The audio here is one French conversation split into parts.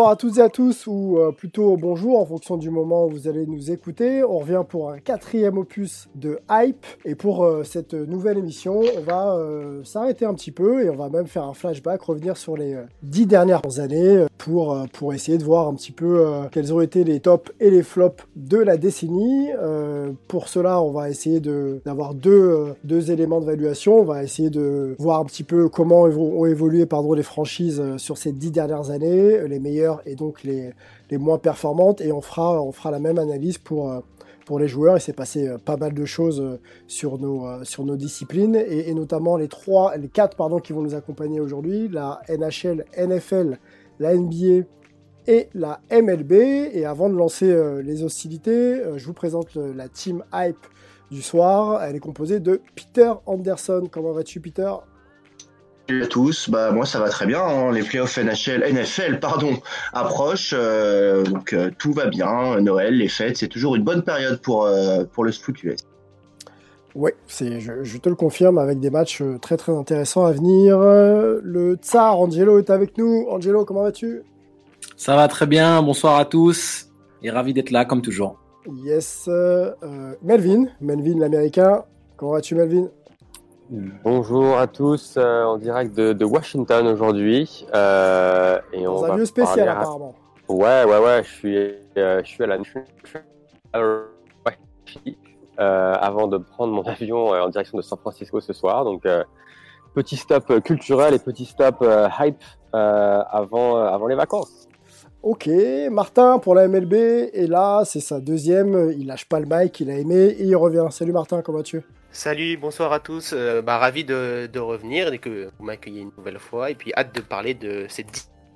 Bonsoir à toutes et à tous, ou euh, plutôt bonjour en fonction du moment où vous allez nous écouter. On revient pour un quatrième opus de Hype. Et pour euh, cette nouvelle émission, on va euh, s'arrêter un petit peu et on va même faire un flashback, revenir sur les dix dernières années pour, pour essayer de voir un petit peu quels ont été les tops et les flops de la décennie. pour cela, on va essayer d'avoir deux, deux éléments d'évaluation. On va essayer de voir un petit peu comment ont évolué pardon, les franchises sur ces dix dernières années, les et donc les, moins performantes. Et on fera, on fera la même analyse pour, euh, pour les joueurs. Il s'est passé euh, pas mal de choses euh, sur nos, sur nos disciplines et, notamment les trois, les quatre pardon, qui vont nous accompagner aujourd'hui la NHL, NFL, la NBA et la MLB. Et avant de lancer les hostilités, je vous présente la team Hype du soir. Elle est composée de Peter Anderson. Comment vas-tu, Peter? À tous, bah moi ça va très bien, hein. les playoffs NHL, NFL pardon, approchent, euh, donc euh, tout va bien, Noël, les fêtes, c'est toujours une bonne période pour, euh, pour le foot US. Oui, je, je, te le confirme avec des matchs très très intéressants à venir. Le Tsar Angelo est avec nous. Angelo, comment vas-tu? Ça va très bien, bonsoir à tous et ravi d'être là comme toujours. Yes, Melvin, Melvin l'américain, comment vas-tu Melvin? Bonjour à tous, euh, en direct de, Washington aujourd'hui. Euh, et Dans un lieu spécial apparemment. Ouais, ouais, ouais, je suis, euh, je suis à la euh, avant de prendre mon avion en direction de San Francisco ce soir. Donc, petit stop culturel et petit stop hype avant, avant les vacances. Ok, Martin pour la MLB est là, c'est sa deuxième, il lâche pas le mic, il a aimé et il revient. Salut Martin, comment vas-tu? Salut, bonsoir à tous. Euh, bah, ravi de, de, revenir et que vous m'accueillez une nouvelle fois. Et puis hâte de parler de ces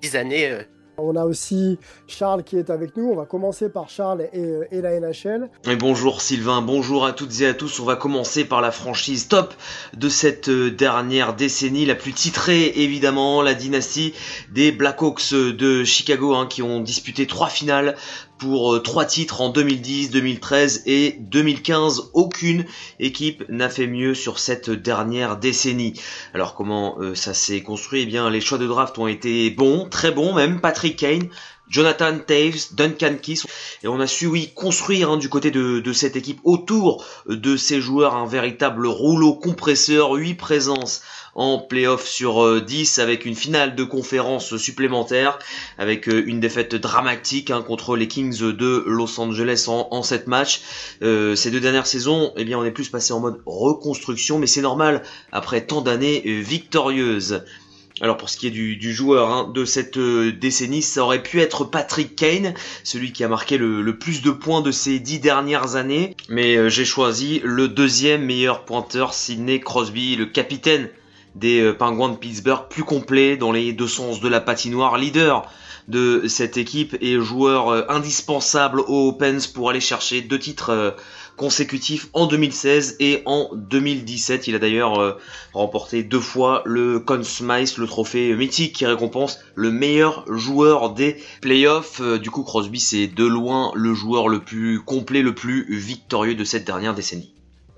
dix années euh, on a aussi Charles qui est avec nous. On va commencer par Charles et, euh, la NHL. Et bonjour Sylvain, bonjour à toutes et à tous. On va commencer par la franchise top de cette dernière décennie, la plus titrée évidemment, la dynastie des Blackhawks de Chicago hein, qui ont disputé trois finales pour euh, trois titres en 2010, 2013 et 2015. Aucune équipe n'a fait mieux sur cette dernière décennie. Alors comment euh, ça s'est construit? Eh bien, les choix de draft ont été bons, très bons même. Patrick Kane, Jonathan Taves, Duncan Keith. Et on a su, oui, construire hein, du côté de, de, cette équipe autour de ces joueurs un véritable rouleau compresseur, 8 présences en playoff sur 10 euh, avec une finale de conférence supplémentaire avec euh, une défaite dramatique hein, contre les Kings de Los Angeles en, en 7 matchs. Euh, ces deux dernières saisons, eh bien on est plus passé en mode reconstruction mais c'est normal après tant d'années victorieuses. Alors pour ce qui est du, joueur hein, de cette décennie, ça aurait pu être Patrick Kane, celui qui a marqué le, plus de points de ces dix dernières années. Mais j'ai choisi le deuxième meilleur pointeur, Sidney Crosby, le capitaine des euh, Pingouins de Pittsburgh plus complet dans les deux sens de la patinoire, leader de cette équipe et joueur euh, indispensable aux Pens pour aller chercher deux titres euh, consécutifs en 2016 et en 2017. Il a d'ailleurs remporté deux fois le Conn Smythe, le trophée mythique qui récompense le meilleur joueur des playoffs. Du coup, Crosby, c'est de loin le joueur le plus complet, le plus victorieux de cette dernière décennie.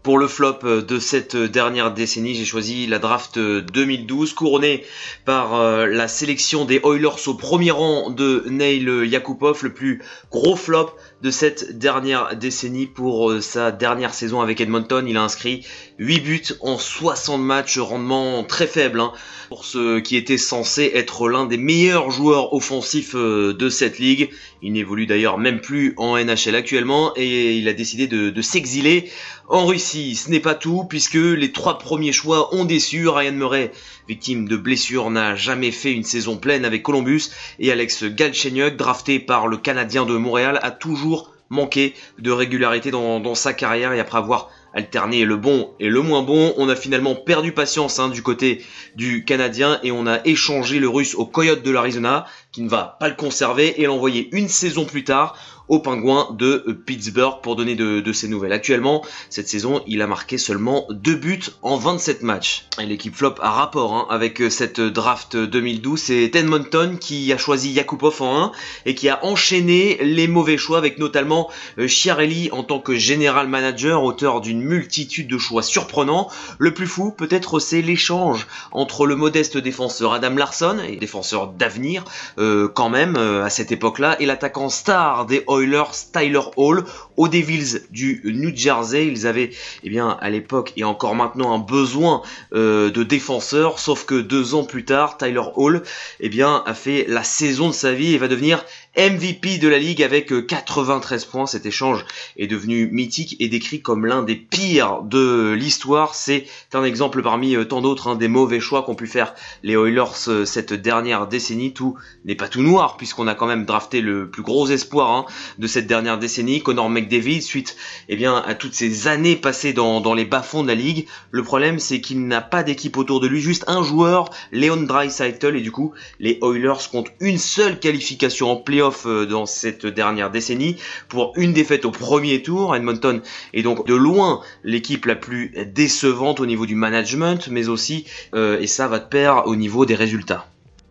Pour le flop euh, de cette euh, dernière décennie, j'ai choisi la draft 2012, euh, couronnée par la sélection des Oilers au premier rang de Neil Yakupov, le plus gros flop de cette dernière décennie pour sa dernière saison avec Edmonton. Il a inscrit 8 buts en 60 matchs, rendement très faible hein, pour ce qui était censé être l'un des meilleurs joueurs offensifs de cette ligue. Il n'évolue d'ailleurs même plus en NHL actuellement et il a décidé de, de s'exiler en Russie, ce n'est pas tout, puisque les trois premiers choix ont déçu. Ryan Murray, victime de blessures, n'a jamais fait une saison pleine avec Columbus. Et Alex Galchenyuk, drafté par le Canadien de Montréal, a toujours manqué de régularité dans, sa carrière. Et après avoir alterné le bon et le moins bon, on a finalement perdu patience hein, du côté du Canadien et on a échangé le Russe au Coyote de l'Arizona, qui ne va pas le conserver et l'envoyer une saison plus tard aux Pingouins de Pittsburgh pour donner de, de ses nouvelles. Actuellement, cette saison, il a marqué seulement 2 buts en 27 matchs. Et l'équipe flop a rapport hein, avec cette draft 2012. C'est Edmonton qui a choisi Yakupov en 1 et qui a enchaîné les mauvais choix avec notamment Chiarelli en tant que général manager, auteur d'une multitude de choix surprenants. Le plus fou, peut-être, c'est l'échange entre le modeste défenseur Adam Larson, et défenseur d'avenir euh, quand même euh, à cette époque-là, et l'attaquant star des Oilers, Tyler Hall, aux Devils du New Jersey. Ils avaient, eh bien, à l'époque et encore maintenant, un besoin euh, de défenseurs, sauf que deux ans plus tard, Tyler Hall, eh bien, a fait la saison de sa vie et va devenir MVP de la ligue avec 93 euh, points. Cet échange est devenu mythique et décrit comme l'un des pires de l'histoire. C'est un exemple parmi euh, tant d'autres hein, des mauvais choix qu'ont pu faire les Oilers euh, cette dernière décennie. Tout n'est pas tout noir puisqu'on a quand même drafté le plus gros espoir hein, de cette dernière décennie, Connor McDavid, suite eh bien, à toutes ces années passées dans, dans les bas-fonds de la ligue. Le problème c'est qu'il n'a pas d'équipe autour de lui, juste un joueur, Leon Draisaitl, et du coup les Oilers comptent une seule qualification en playoff euh, dans cette dernière décennie pour une défaite au premier tour. Edmonton est donc de loin l'équipe la plus décevante au niveau du management, mais aussi, euh, et ça va de pair, au niveau des résultats.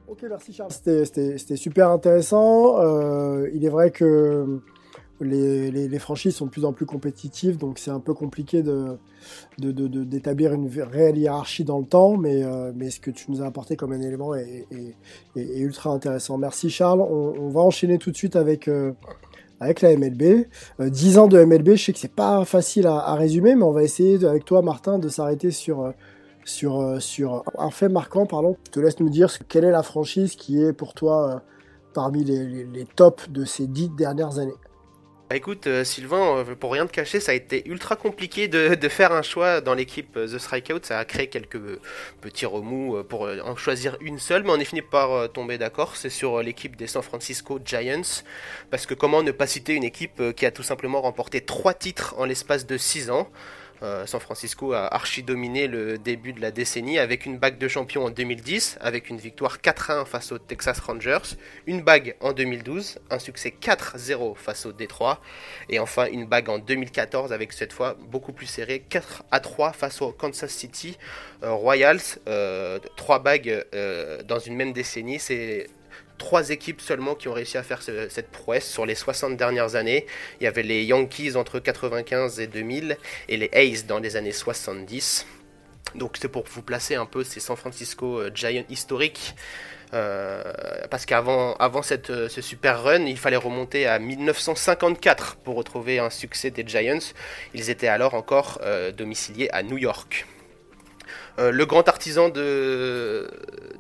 Ok, merci Charles. C'était super intéressant. Euh, il est vrai que les, franchises sont de plus en plus compétitives, donc c'est un peu compliqué d'établir de, une réelle hiérarchie dans le temps, mais, euh, mais ce que tu nous as apporté comme un élément est, ultra intéressant. Merci Charles. On, va enchaîner tout de suite avec, euh, avec la MLB. 10 euh, ans de MLB, je sais que c'est pas facile à, résumer, mais on va essayer avec toi, Martin, de s'arrêter sur, sur, sur un fait marquant. Pardon. Je te laisse nous dire quelle est la franchise qui est pour toi parmi les, les tops de ces 10 dernières années. Bah, écoute, euh, Sylvain, euh, pour rien te cacher, ça a été ultra compliqué de, faire un choix dans l'équipe euh, The Strikeout. Ça a créé quelques petits remous pour en choisir une seule, mais on est fini par tomber d'accord. C'est sur l'équipe des San Francisco Giants. Parce que comment ne pas citer une équipe qui a tout simplement remporté trois titres en l'espace de 6 ans? Euh, San Francisco a archi dominé le début de la décennie avec une bague de champion en 2010, avec une victoire 4-1 face aux Texas Rangers, une bague en 2012, un succès 4-0 face au Détroit, et enfin une bague en 2014 avec cette fois beaucoup plus serré 4-3 face au Kansas City euh, Royals. Euh, trois bagues dans une même décennie, c'est trois équipes seulement qui ont réussi à faire cette prouesse sur les 60 dernières années. Il y avait les Yankees entre 95 et 2000 et les A's dans les années 70. Donc c'est pour vous placer un peu ces San Francisco euh, Giants historiques. Euh, parce qu'avant avant cette, euh, ce super run, il fallait remonter à 1954 pour retrouver un succès des Giants. Ils étaient alors encore domiciliés à New York. Le grand artisan de,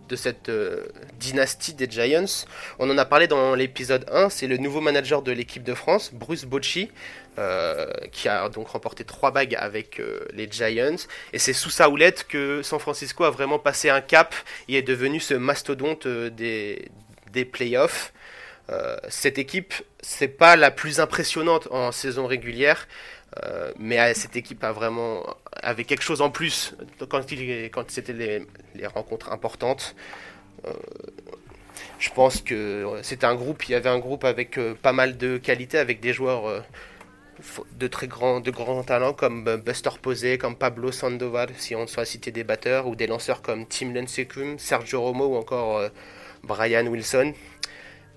de cette euh, dynastie des Giants, on en a parlé dans l'épisode 1, c'est le nouveau manager de l'équipe de France, Bruce Bocci, euh, qui a donc remporté trois bagues avec les Giants. Et c'est sous sa houlette que San Francisco a vraiment passé un cap et est devenu ce mastodonte des, des playoffs. cette équipe, c'est pas la plus impressionnante en saison régulière, euh, mais cette équipe a vraiment avait quelque chose en plus quand, quand c'était les, rencontres importantes. Euh, je pense que c'était un groupe, il y avait un groupe avec euh, pas mal de qualité, avec des joueurs de très grands, de talents comme Buster Posey, comme Pablo Sandoval, si on soit citer des batteurs, ou des lanceurs comme Tim Lensekum, Sergio Romo ou encore Brian Wilson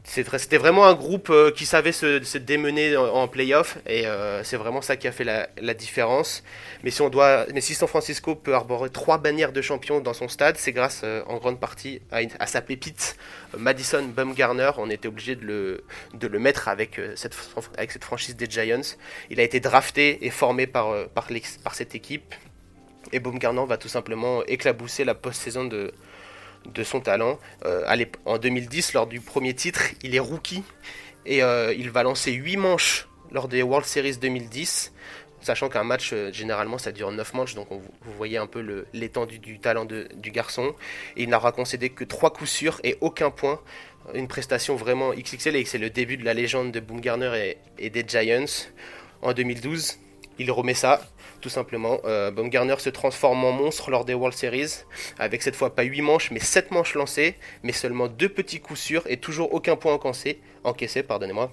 c'était vraiment un groupe euh, qui savait se, démener en, playoff et euh, c'est vraiment ça qui a fait la, différence. Mais si San Francisco peut arborer trois bannières de champion dans son stade, c'est grâce euh, en grande partie à, sa pépite Madison Bumgarner. On était obligé de le, mettre avec cette, franchise des Giants. Il a été drafté et formé par, par, par cette équipe et Bumgarner va tout simplement éclabousser la post-saison de de son talent. Euh, en 2010, lors du premier titre, il est rookie et euh, il va lancer 8 manches lors des World Series 2010. Sachant qu'un match, euh, généralement, ça dure 9 manches, donc vous voyez un peu l'étendue du talent du garçon. il n'aura concédé que 3 coups sûrs et aucun point. Une prestation vraiment XXL et c'est le début de la légende de Boomgarner et, et des Giants. En 2012, il remet ça tout simplement. Euh, Baumgartner se transforme en monstre lors des World Series, avec cette fois pas 8 manches, mais 7 manches lancées, mais seulement 2 petits coups sûrs et toujours aucun point encaissé. encaissé pardonnez-moi.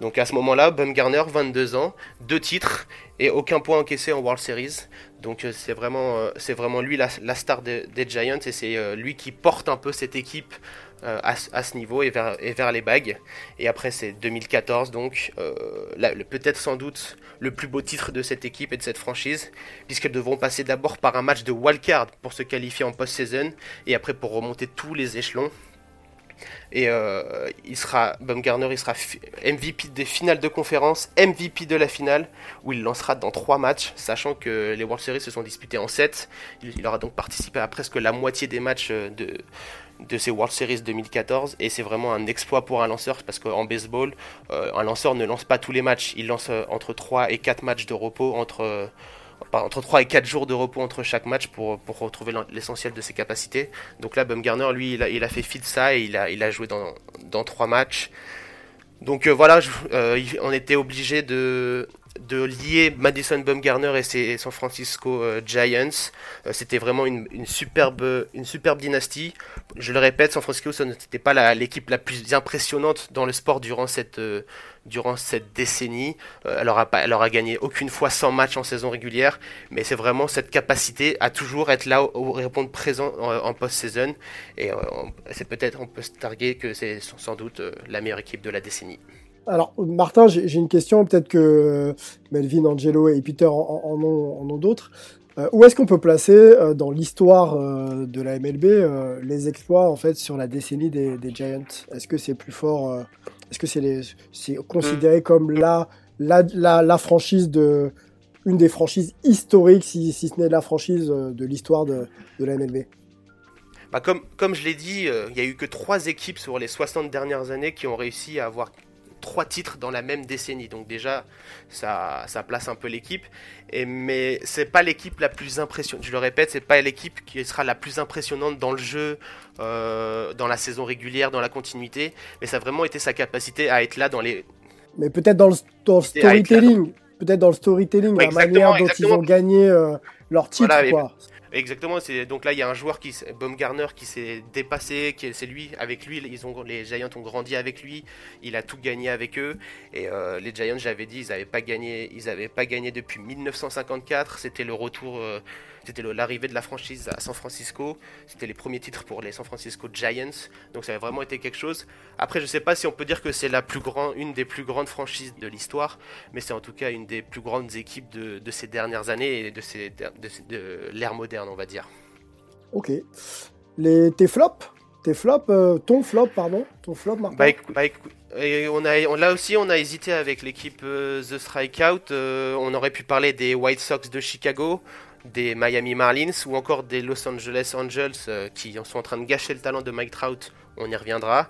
Donc à ce moment-là, Baumgartner, 22 ans, 2 titres et aucun point encaissé en World Series. Donc euh, c'est vraiment, euh, c'est vraiment lui la, star des, Giants et c'est euh, lui qui porte un peu cette équipe à, ce- niveau et vers, les bagues. Et après c'est 2014 donc peut-être sans doute le plus beau titre de cette équipe et de cette franchise puisqu'elles devront passer d'abord par un match de wildcard pour se qualifier en post-season et après pour remonter tous les échelons. Et euh, il sera, Baumgartner, il sera MVP des finales de conférence, MVP de la finale, où il lancera dans trois matchs, sachant que les World Series se sont disputés en 7. Il, aura donc participé à presque la moitié des matchs euh, de, de ces World Series 2014, et c'est vraiment un exploit pour un lanceur, parce qu'en baseball, euh, un lanceur ne lance pas tous les matchs, il lance entre 3 et 4 matchs de repos, entre... entre 3 et 4 jours de repos entre chaque match pour, pour retrouver l'essentiel de ses capacités. Donc là, Baumgartner, lui, il a, fait fi de ça et il a, il a joué dans, dans 3 matchs. Donc euh, voilà, je- euh, on était obligé de, de lier Madison Baumgartner et ses San Francisco euh, Giants. Euh, C'était vraiment une, superbe, une superbe dynastie. Je le répète, San Francisco, ce n'était pas l'équipe la plus impressionnante dans le sport durant cette, euh, durant cette décennie. Elle, aura pas, elle gagné aucune fois 100 matchs en saison régulière, mais c'est vraiment cette capacité à toujours être là au, répondre présent en, post-saison. Et c'est peut-être, on peut se targuer que c'est sans doute la meilleure équipe de la décennie. Alors, Martin, j'ai une question. Peut-être que Melvin, Angelo et Peter en, en ont, en ont d'autres. Euh, où est-ce qu'on peut placer euh, dans l'histoire euh, de la MLB les exploits en fait sur la décennie des, des Giants? Est-ce que c'est plus fort Est-ce que c'est considéré comme la, la, la, la franchise de une des franchises historiques, si, si ce n'est la franchise de l'histoire de, de la MLB Bah, comme, comme je l'ai dit, il y a eu que trois équipes sur les 60 dernières années qui ont réussi à avoir trois titres dans la même décennie. Donc déjà, ça, ça place un peu l'équipe. Et mais c'est pas l'équipe la plus impressionnante. Je le répète, c'est pas l'équipe qui sera la plus impressionnante dans le jeu, euh, dans la saison régulière, dans la continuité. Mais ça a vraiment été sa capacité à être là dans les. Mais peut-être dans le, dans storytelling, peut-être dans le storytelling, Ouais, la manière dont exactement, ils ont gagné euh, leur titre, Voilà, quoi. Exactement, donc là il y a un joueur qui Baumgartner qui s'est dépassé, c'est lui avec lui, les Giants ont grandi avec lui, il a tout gagné avec eux et euh, les Giants, j'avais dit, ils avaient pas gagné, ils pas gagné depuis 1954, c'était le retour euh, c'était l'arrivée de la franchise à San Francisco, c'était les premiers titres pour les San Francisco Giants, donc ça a vraiment été quelque chose. Après, je sais pas si on peut dire que c'est la plus grande, une des plus grandes franchises de l'histoire, mais c'est en tout cas une des plus grandes équipes de, de ces dernières années et de, ces, de, l'ère moderne, on va dire. Ok. Les, tes flops? Tes flops euh, Ton flop, pardon Ton flop, Martin Bah, bah, et on a, on, là aussi, on a hésité avec l'équipe euh, The Strikeout. euh, on aurait pu parler des White Sox de Chicago, des Miami Marlins ou encore des Los Angeles Angels euh, qui sont en train de gâcher le talent de Mike Trout. On y reviendra.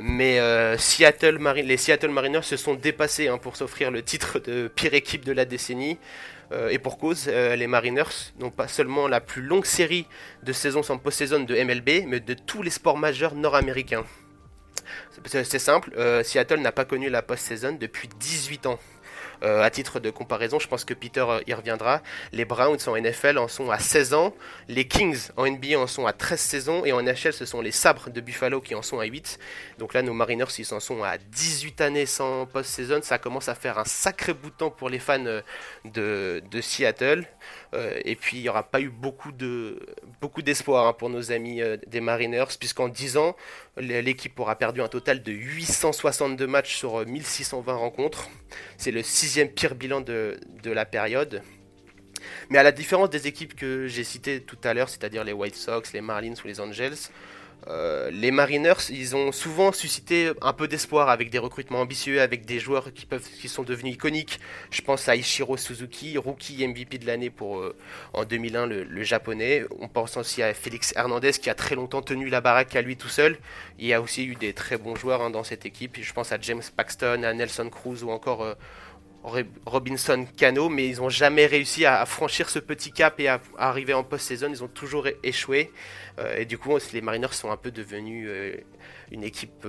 Mais euh, Seattle les Seattle Mariners se sont dépassés hein, pour s'offrir le titre de pire équipe de la décennie. Euh, et pour cause, les Mariners n'ont pas seulement la plus longue série de saisons sans post-saison de MLB, mais de tous les sports majeurs nord-américains. C'est- simple, Seattle n'a pas connu la post-saison depuis 18 ans. Euh, à titre de comparaison, je pense que Peter euh, y reviendra. Les Browns en NFL en sont à 16 ans, les Kings en NBA en sont à 13 saisons, et en NHL, ce sont les Sabres de Buffalo qui en sont à 8. Donc là, nos Mariners, ils en sont à 18 années sans post-saison. Ça commence à faire un sacré bout de temps pour les fans euh, de, de Seattle. Euh, et puis, il n'y aura pas eu beaucoup de beaucoup d'espoir hein, pour nos amis euh, des Mariners, puisqu'en 10 ans, l'équipe aura perdu un total de 862 matchs sur euh, 1620 rencontres. C'est le sixième pire bilan de la période. Mais à la différence des équipes que j'ai citées tout à l'heure, c'est-à-dire les White Sox, les Marlins ou les Angels, euh, les Mariners, ils ont souvent suscité un peu d'espoir avec des recrutements ambitieux, avec des joueurs qui, peuvent, qui sont devenus iconiques. Je pense à Ishiro Suzuki, rookie MVP de l'année pour euh, en 2001, le, le, japonais. On pense aussi à Félix Hernandez qui a très longtemps tenu la baraque à lui tout seul. Il y a aussi eu des très bons joueurs hein, dans cette équipe. Je pense à James Paxton, à Nelson Cruz ou encore, euh, Robinson, Cano, mais ils n'ont jamais réussi à, franchir ce petit cap et à, arriver en post-saison. Ils ont toujours échoué. et du coup, les Mariners sont un peu devenus une équipe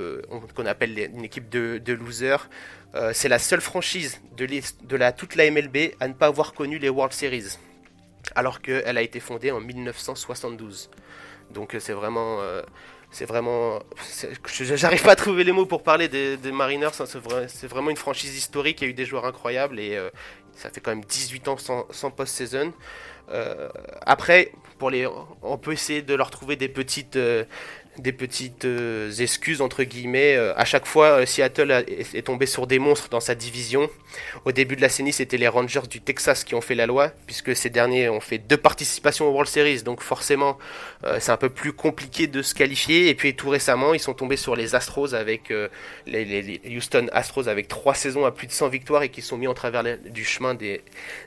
qu'on appelle une équipe de, losers. c'est la seule franchise de, de la, toute la MLB à ne pas avoir connu les World Series, alors qu'elle a été fondée en 1972. Donc c'est vraiment c'est vraiment. J'arrive pas à trouver les mots pour parler des, Mariners. Hein, c'est vraiment une franchise historique. Il y a eu des joueurs incroyables et euh, ça fait quand même 18 ans sans, post-season. Euh, après, pour les, on peut essayer de leur trouver des petites, euh, des petites euh, excuses entre guillemets. Euh, à chaque fois, euh, Seattle est, tombé sur des monstres dans sa division. Au début de la CENI, c'était les Rangers du Texas qui ont fait la loi, puisque ces derniers ont fait deux participations aux World Series, donc forcément, c'est un peu plus compliqué de se qualifier. Et puis tout récemment, ils sont tombés sur les Astros avec les, Houston Astros avec trois saisons à plus de 100 victoires et qui sont mis en travers du chemin des,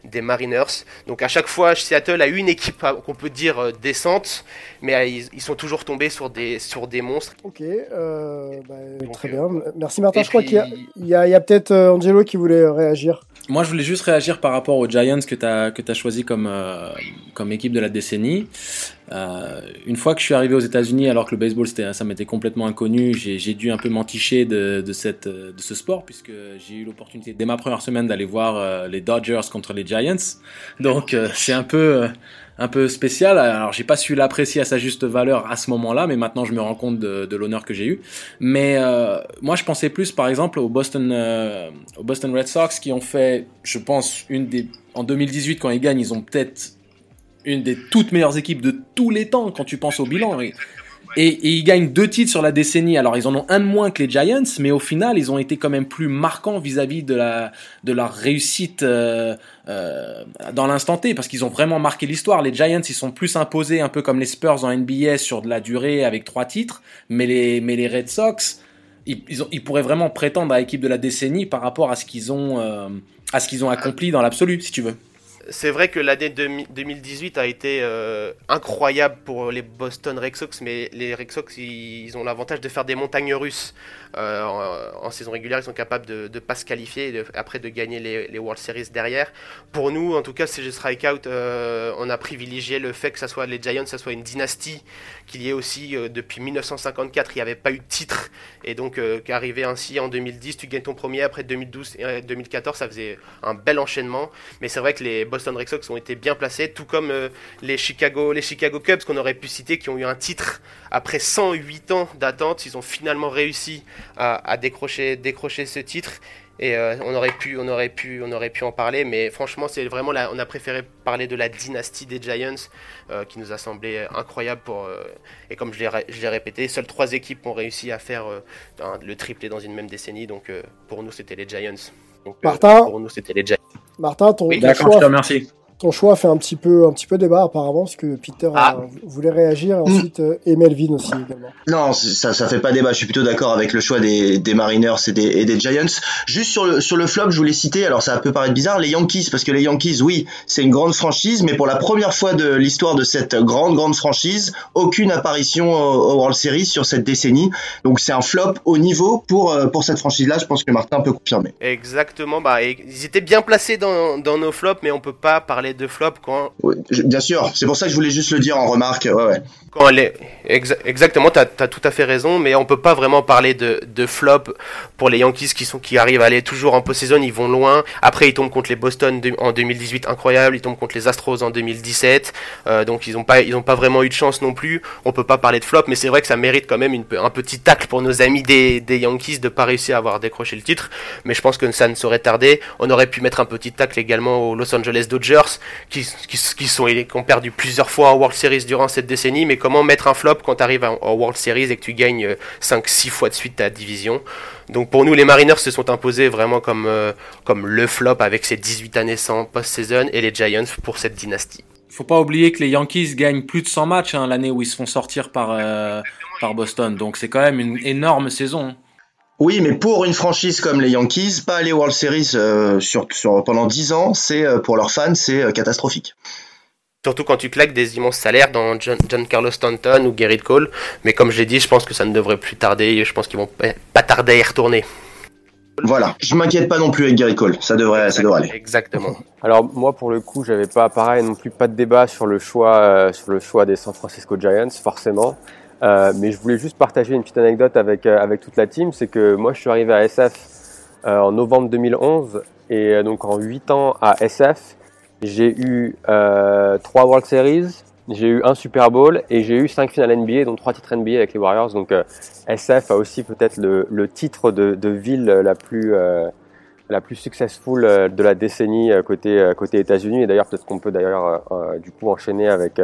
des Mariners. Donc à chaque fois, Seattle a une équipe qu'on peut dire décente, mais ils sont toujours tombés sur des sur des monstres. Ok, euh, bah, très bien. Merci Martin. Je crois qu'il y a, peut-être euh, Angelo qui voulait euh, réagir. Moi, je voulais juste réagir par rapport aux Giants que tu as, que as choisi comme, comme équipe de la décennie. une fois que je suis arrivé aux États-Unis, alors que le baseball, ça m'était complètement inconnu, j'ai dû un peu m'enticher de, de, cette, de ce sport, puisque j'ai eu l'opportunité dès ma première semaine d'aller voir les Dodgers contre les Giants. Donc, c'est un peu un peu spécial. Alors j'ai pas su l'apprécier à sa juste valeur à ce moment-là, mais maintenant je me rends compte de, l'honneur que j'ai eu. Mais euh, moi je pensais plus par exemple au Boston, euh, au Boston Red Sox qui ont fait, je pense, une des en 2018 quand ils gagnent, ils ont peut-être une des toutes meilleures équipes de tous les temps quand tu penses au bilan. Et, ils gagnent deux titres sur la décennie. Alors ils en ont un de moins que les Giants, mais au final ils ont été quand même plus marquants vis-à-vis de la de leur réussite euh, euh, dans l'instant T, parce qu'ils ont vraiment marqué l'histoire. Les Giants ils sont plus imposés un peu comme les Spurs en NBA sur de la durée avec trois titres, mais les Red Sox ils, pourraient vraiment prétendre à l'équipe de la décennie par rapport à ce qu'ils ont euh, à ce qu'ils ont accompli dans l'absolu, si tu veux c'est vrai que l'année 2018 a été euh, incroyable pour les Boston Red Sox, mais les Red Sox, ils, ont l'avantage de faire des montagnes russes. Euh, en, saison régulière, ils sont capables de ne pas se qualifier et après de gagner les, World Series derrière. Pour nous, en tout cas, CG Strikeout, euh, on a privilégié le fait que ça soit les Giants, ça soit une dynastie, qu'il y ait aussi, depuis 1954, il n'y avait pas eu de titre, et donc qu'arriver ainsi en 2010, tu gagnes ton premier, après 2012 et 2014, ça faisait un bel enchaînement. Mais c'est vrai que les Boston Red Sox ont été bien placés, tout comme euh, les, Chicago, les Chicago Cubs qu'on aurait pu citer, qui ont eu un titre après 108 ans d'attente. Ils ont finalement réussi à, décrocher, décrocher ce titre. Et euh, on aurait pu, on aurait pu, on aurait pu en parler, mais franchement, c'est vraiment on a préféré parler de la dynastie des Giants, euh, qui nous a semblé incroyable pour. et comme je l'ai répété, seules trois équipes ont réussi à faire le triplé dans une même décennie. Donc pour nous, c'était les Giants. Donc, pour nous, c'était les Giants. Martin, ton, oui, d'accord, je te remercie ton choix fait un petit peu, un petit peu débat apparemment, parce que Peter ah. voulait réagir, et ensuite euh, et Melvin aussi également. Non, ça, ça fait pas débat. Je suis plutôt d'accord avec le choix des, des Mariners et des, et des, Giants. Juste sur le, sur le flop, je voulais citer, alors ça peut paraître bizarre, les Yankees, parce que les Yankees, oui, c'est une grande franchise, mais pour la première fois de l'histoire de cette grande, grande franchise, aucune apparition au, World Series sur cette décennie. Donc c'est un flop au niveau pour, euh, pour cette franchise-là. Je pense que Martin peut confirmer. Exactement. Bah, ils étaient bien placés dans, dans nos flops, mais on peut pas parler de flop quand. bien sûr, c'est pour ça que je voulais juste le dire en remarque. Ouais, ouais. Quand elle est... exactement, tu as, tout à fait raison, mais on peut pas vraiment parler de, de flop pour les Yankees qui, sont, qui arrivent à aller toujours en post-saison, ils vont loin. Après, ils tombent contre les Boston en 2018, incroyable. Ils tombent contre les Astros en 2017. Euh, donc, ils n'ont pas, ils ont pas vraiment eu de chance non plus. On peut pas parler de flop, mais c'est vrai que ça mérite quand même une, un petit tacle pour nos amis des, des Yankees de pas réussir à avoir décroché le titre. Mais je pense que ça ne saurait tarder. On aurait pu mettre un petit tacle également aux Los Angeles Dodgers qui, qui, sont, qui ont perdu plusieurs fois en World Series durant cette décennie, mais comment mettre un flop quand tu arrives en World Series et que tu gagnes 5-6 euh, fois de suite ta division? Donc pour nous, les Mariners se sont imposés vraiment comme, euh, comme le flop avec ces 18 années sans post-season et les Giants pour cette dynastie. Faut pas oublier que les Yankees gagnent plus de 100 matchs hein, l'année où ils se font sortir par, euh, par Boston. Donc c'est quand même une énorme saison. Oui, mais pour une franchise comme les Yankees, pas aller World Series euh, sur, pendant 10 ans, c'est euh, pour leurs fans, c'est euh, catastrophique. Surtout quand tu claques des immenses salaires dans John, Carlos Stanton ou Gerrit Cole. Mais comme j'ai dit, je pense que ça ne devrait plus tarder. Je pense qu'ils vont pas tarder à y retourner. Voilà, je m'inquiète pas non plus avec Gary Cole, ça devrait, ça devrait aller. Exactement. Alors moi pour le coup j'avais pas pareil non plus pas de débat sur le choix euh, sur le choix des San Francisco Giants forcément, euh, mais je voulais juste partager une petite anecdote avec euh, avec toute la team, c'est que moi je suis arrivé à SF euh, en novembre 2011 et euh, donc en 8 ans à SF j'ai eu euh, trois World Series, j'ai eu un Super Bowl et j'ai eu cinq finales NBA dont trois titres NBA avec les Warriors. Donc SF a aussi peut-être le, le titre de, de ville la plus la plus successful de la décennie côté côté États-Unis. Et d'ailleurs peut-être qu'on peut d'ailleurs euh, du coup enchaîner avec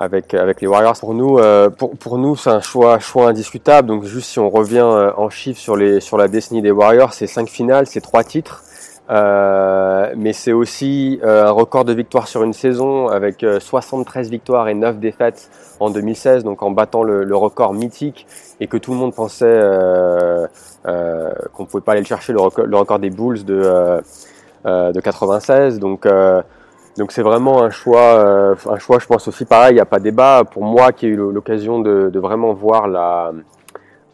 avec avec les Warriors. Pour nous euh, pour pour nous c'est un choix choix indiscutable. Donc juste si on revient euh, en chiffres sur les sur la décennie des Warriors c'est cinq finales c'est trois titres. Euh, mais c'est aussi euh, un record de victoires sur une saison avec euh, 73 victoires et 9 défaites en 2016, donc en battant le, le record mythique et que tout le monde pensait euh, euh, qu'on pouvait pas aller le chercher, le record, le record des Bulls de, euh, euh, de 96. Donc euh, donc c'est vraiment un choix, euh, un choix, je pense aussi pareil, il n'y a pas débat. Pour moi qui ai eu l'occasion de, de vraiment voir la,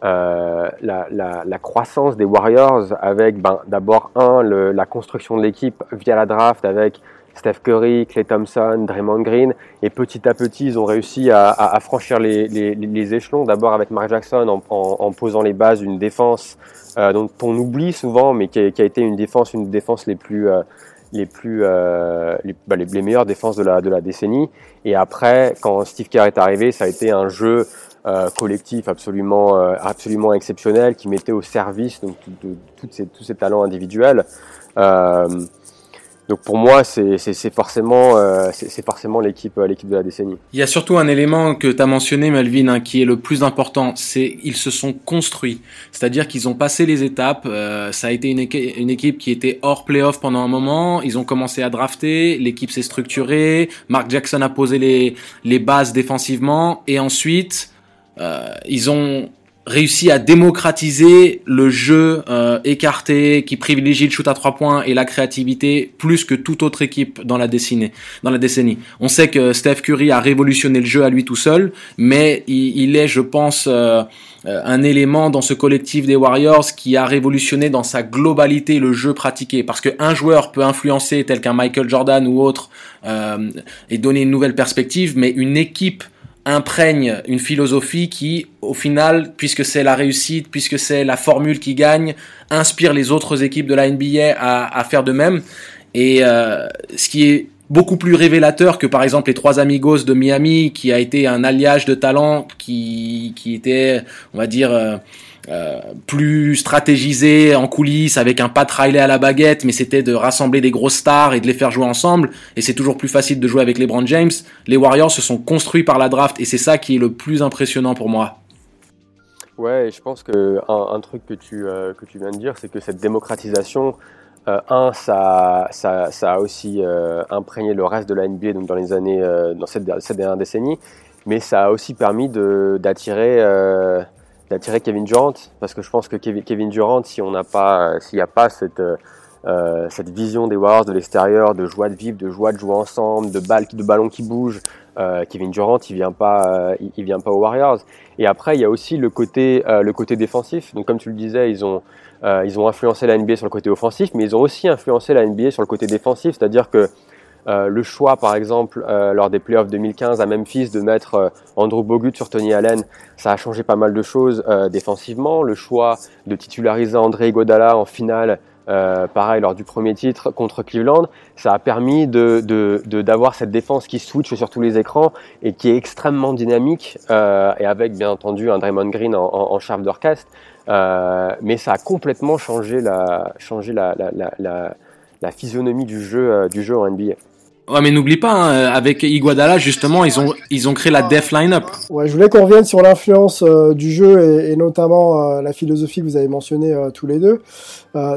euh, la, la, la, croissance des Warriors avec ben, d'abord un le, la construction de l'équipe via la draft avec Steph Curry, Clay Thompson, Draymond Green et petit à petit ils ont réussi à, à, à franchir les, les, les échelons d'abord avec Mark Jackson en, en, posant les bases d'une défense euh, dont on oublie souvent mais qui a, qui a, été une défense une défense les plus euh, les plus euh, bah, meilleures défenses de la de la décennie. Et après quand Steve Kerr est arrivé ça a été un jeu euh, collectif absolument euh, absolument exceptionnel qui mettait au service donc de, tous ces tous ces talents individuels donc pour moi, c'est forcément, euh, c'est forcément l'équipe l'équipe de la décennie. Il y a surtout un élément que tu as mentionné, Melvin, hein, qui est le plus important, c'est ils se sont construits. C'est-à-dire qu'ils ont passé les étapes. Euh, ça a été une, équipe qui était hors playoff pendant un moment. Ils ont commencé à drafter. L'équipe s'est structurée. Mark Jackson a posé les, les bases défensivement. Et ensuite, euh, ils ont réussi à démocratiser le jeu euh, écarté qui privilégie le shoot à trois points et la créativité plus que toute autre équipe dans la décennie. Dans la décennie, on sait que Steph Curry a révolutionné le jeu à lui tout seul, mais il, il est, je pense, euh, un élément dans ce collectif des Warriors qui a révolutionné dans sa globalité le jeu pratiqué. Parce qu'un joueur peut influencer tel qu'un Michael Jordan ou autre euh, et donner une nouvelle perspective, mais une équipe imprègne une philosophie qui, au final, puisque c'est la réussite, puisque c'est la formule qui gagne, inspire les autres équipes de la NBA à, faire de même. Et euh, ce qui est beaucoup plus révélateur que par exemple les trois amigos de Miami, qui a été un alliage de talents qui, qui était, on va dire, euh, euh, plus stratégisé en coulisses avec un Pat Riley à la baguette, mais c'était de rassembler des grosses stars et de les faire jouer ensemble. Et c'est toujours plus facile de jouer avec les Brand James. Les Warriors se sont construits par la draft et c'est ça qui est le plus impressionnant pour moi. Ouais, je pense que un, truc que tu euh, que tu viens de dire, c'est que cette démocratisation, euh, un, ça, ça, a aussi imprégné le reste de la NBA donc dans les années, dans cette, cette dernière décennie, mais ça a aussi permis d'attirer d'attirer Kevin Durant parce que je pense que Kevin Durant si on n'a pas s'il n'y a pas cette euh, cette vision des Warriors de l'extérieur de joie de vivre de joie de jouer ensemble de balles de ballons qui bougent euh, Kevin Durant il vient pas euh, il, vient pas aux Warriors. Et après il y a aussi le côté le côté défensif. Donc comme tu le disais ils ont ils ont influencé la NBA sur le côté offensif mais ils ont aussi influencé la NBA sur le côté défensif. C'est-à-dire que euh, le choix, par exemple, euh, lors des playoffs 2015 à Memphis, de mettre euh, Andrew Bogut sur Tony Allen, ça a changé pas mal de choses défensivement. Le choix de titulariser André Godala en finale, pareil, lors du premier titre contre Cleveland, ça a permis de, de, d'avoir cette défense qui switch sur tous les écrans et qui est extrêmement dynamique, et avec, bien entendu, un Draymond Green en, en, en chef d'orchestre. mais ça a complètement changé la, changé la, la, la, la physionomie du jeu, du jeu en NBA. Ouais, mais n'oublie pas, hein, avec Iguadala, justement, ils ont, ils ont créé la Def Lineup. Ouais, je voulais qu'on revienne sur l'influence euh, du jeu et, et notamment euh, la philosophie que vous avez mentionnée euh, tous les deux.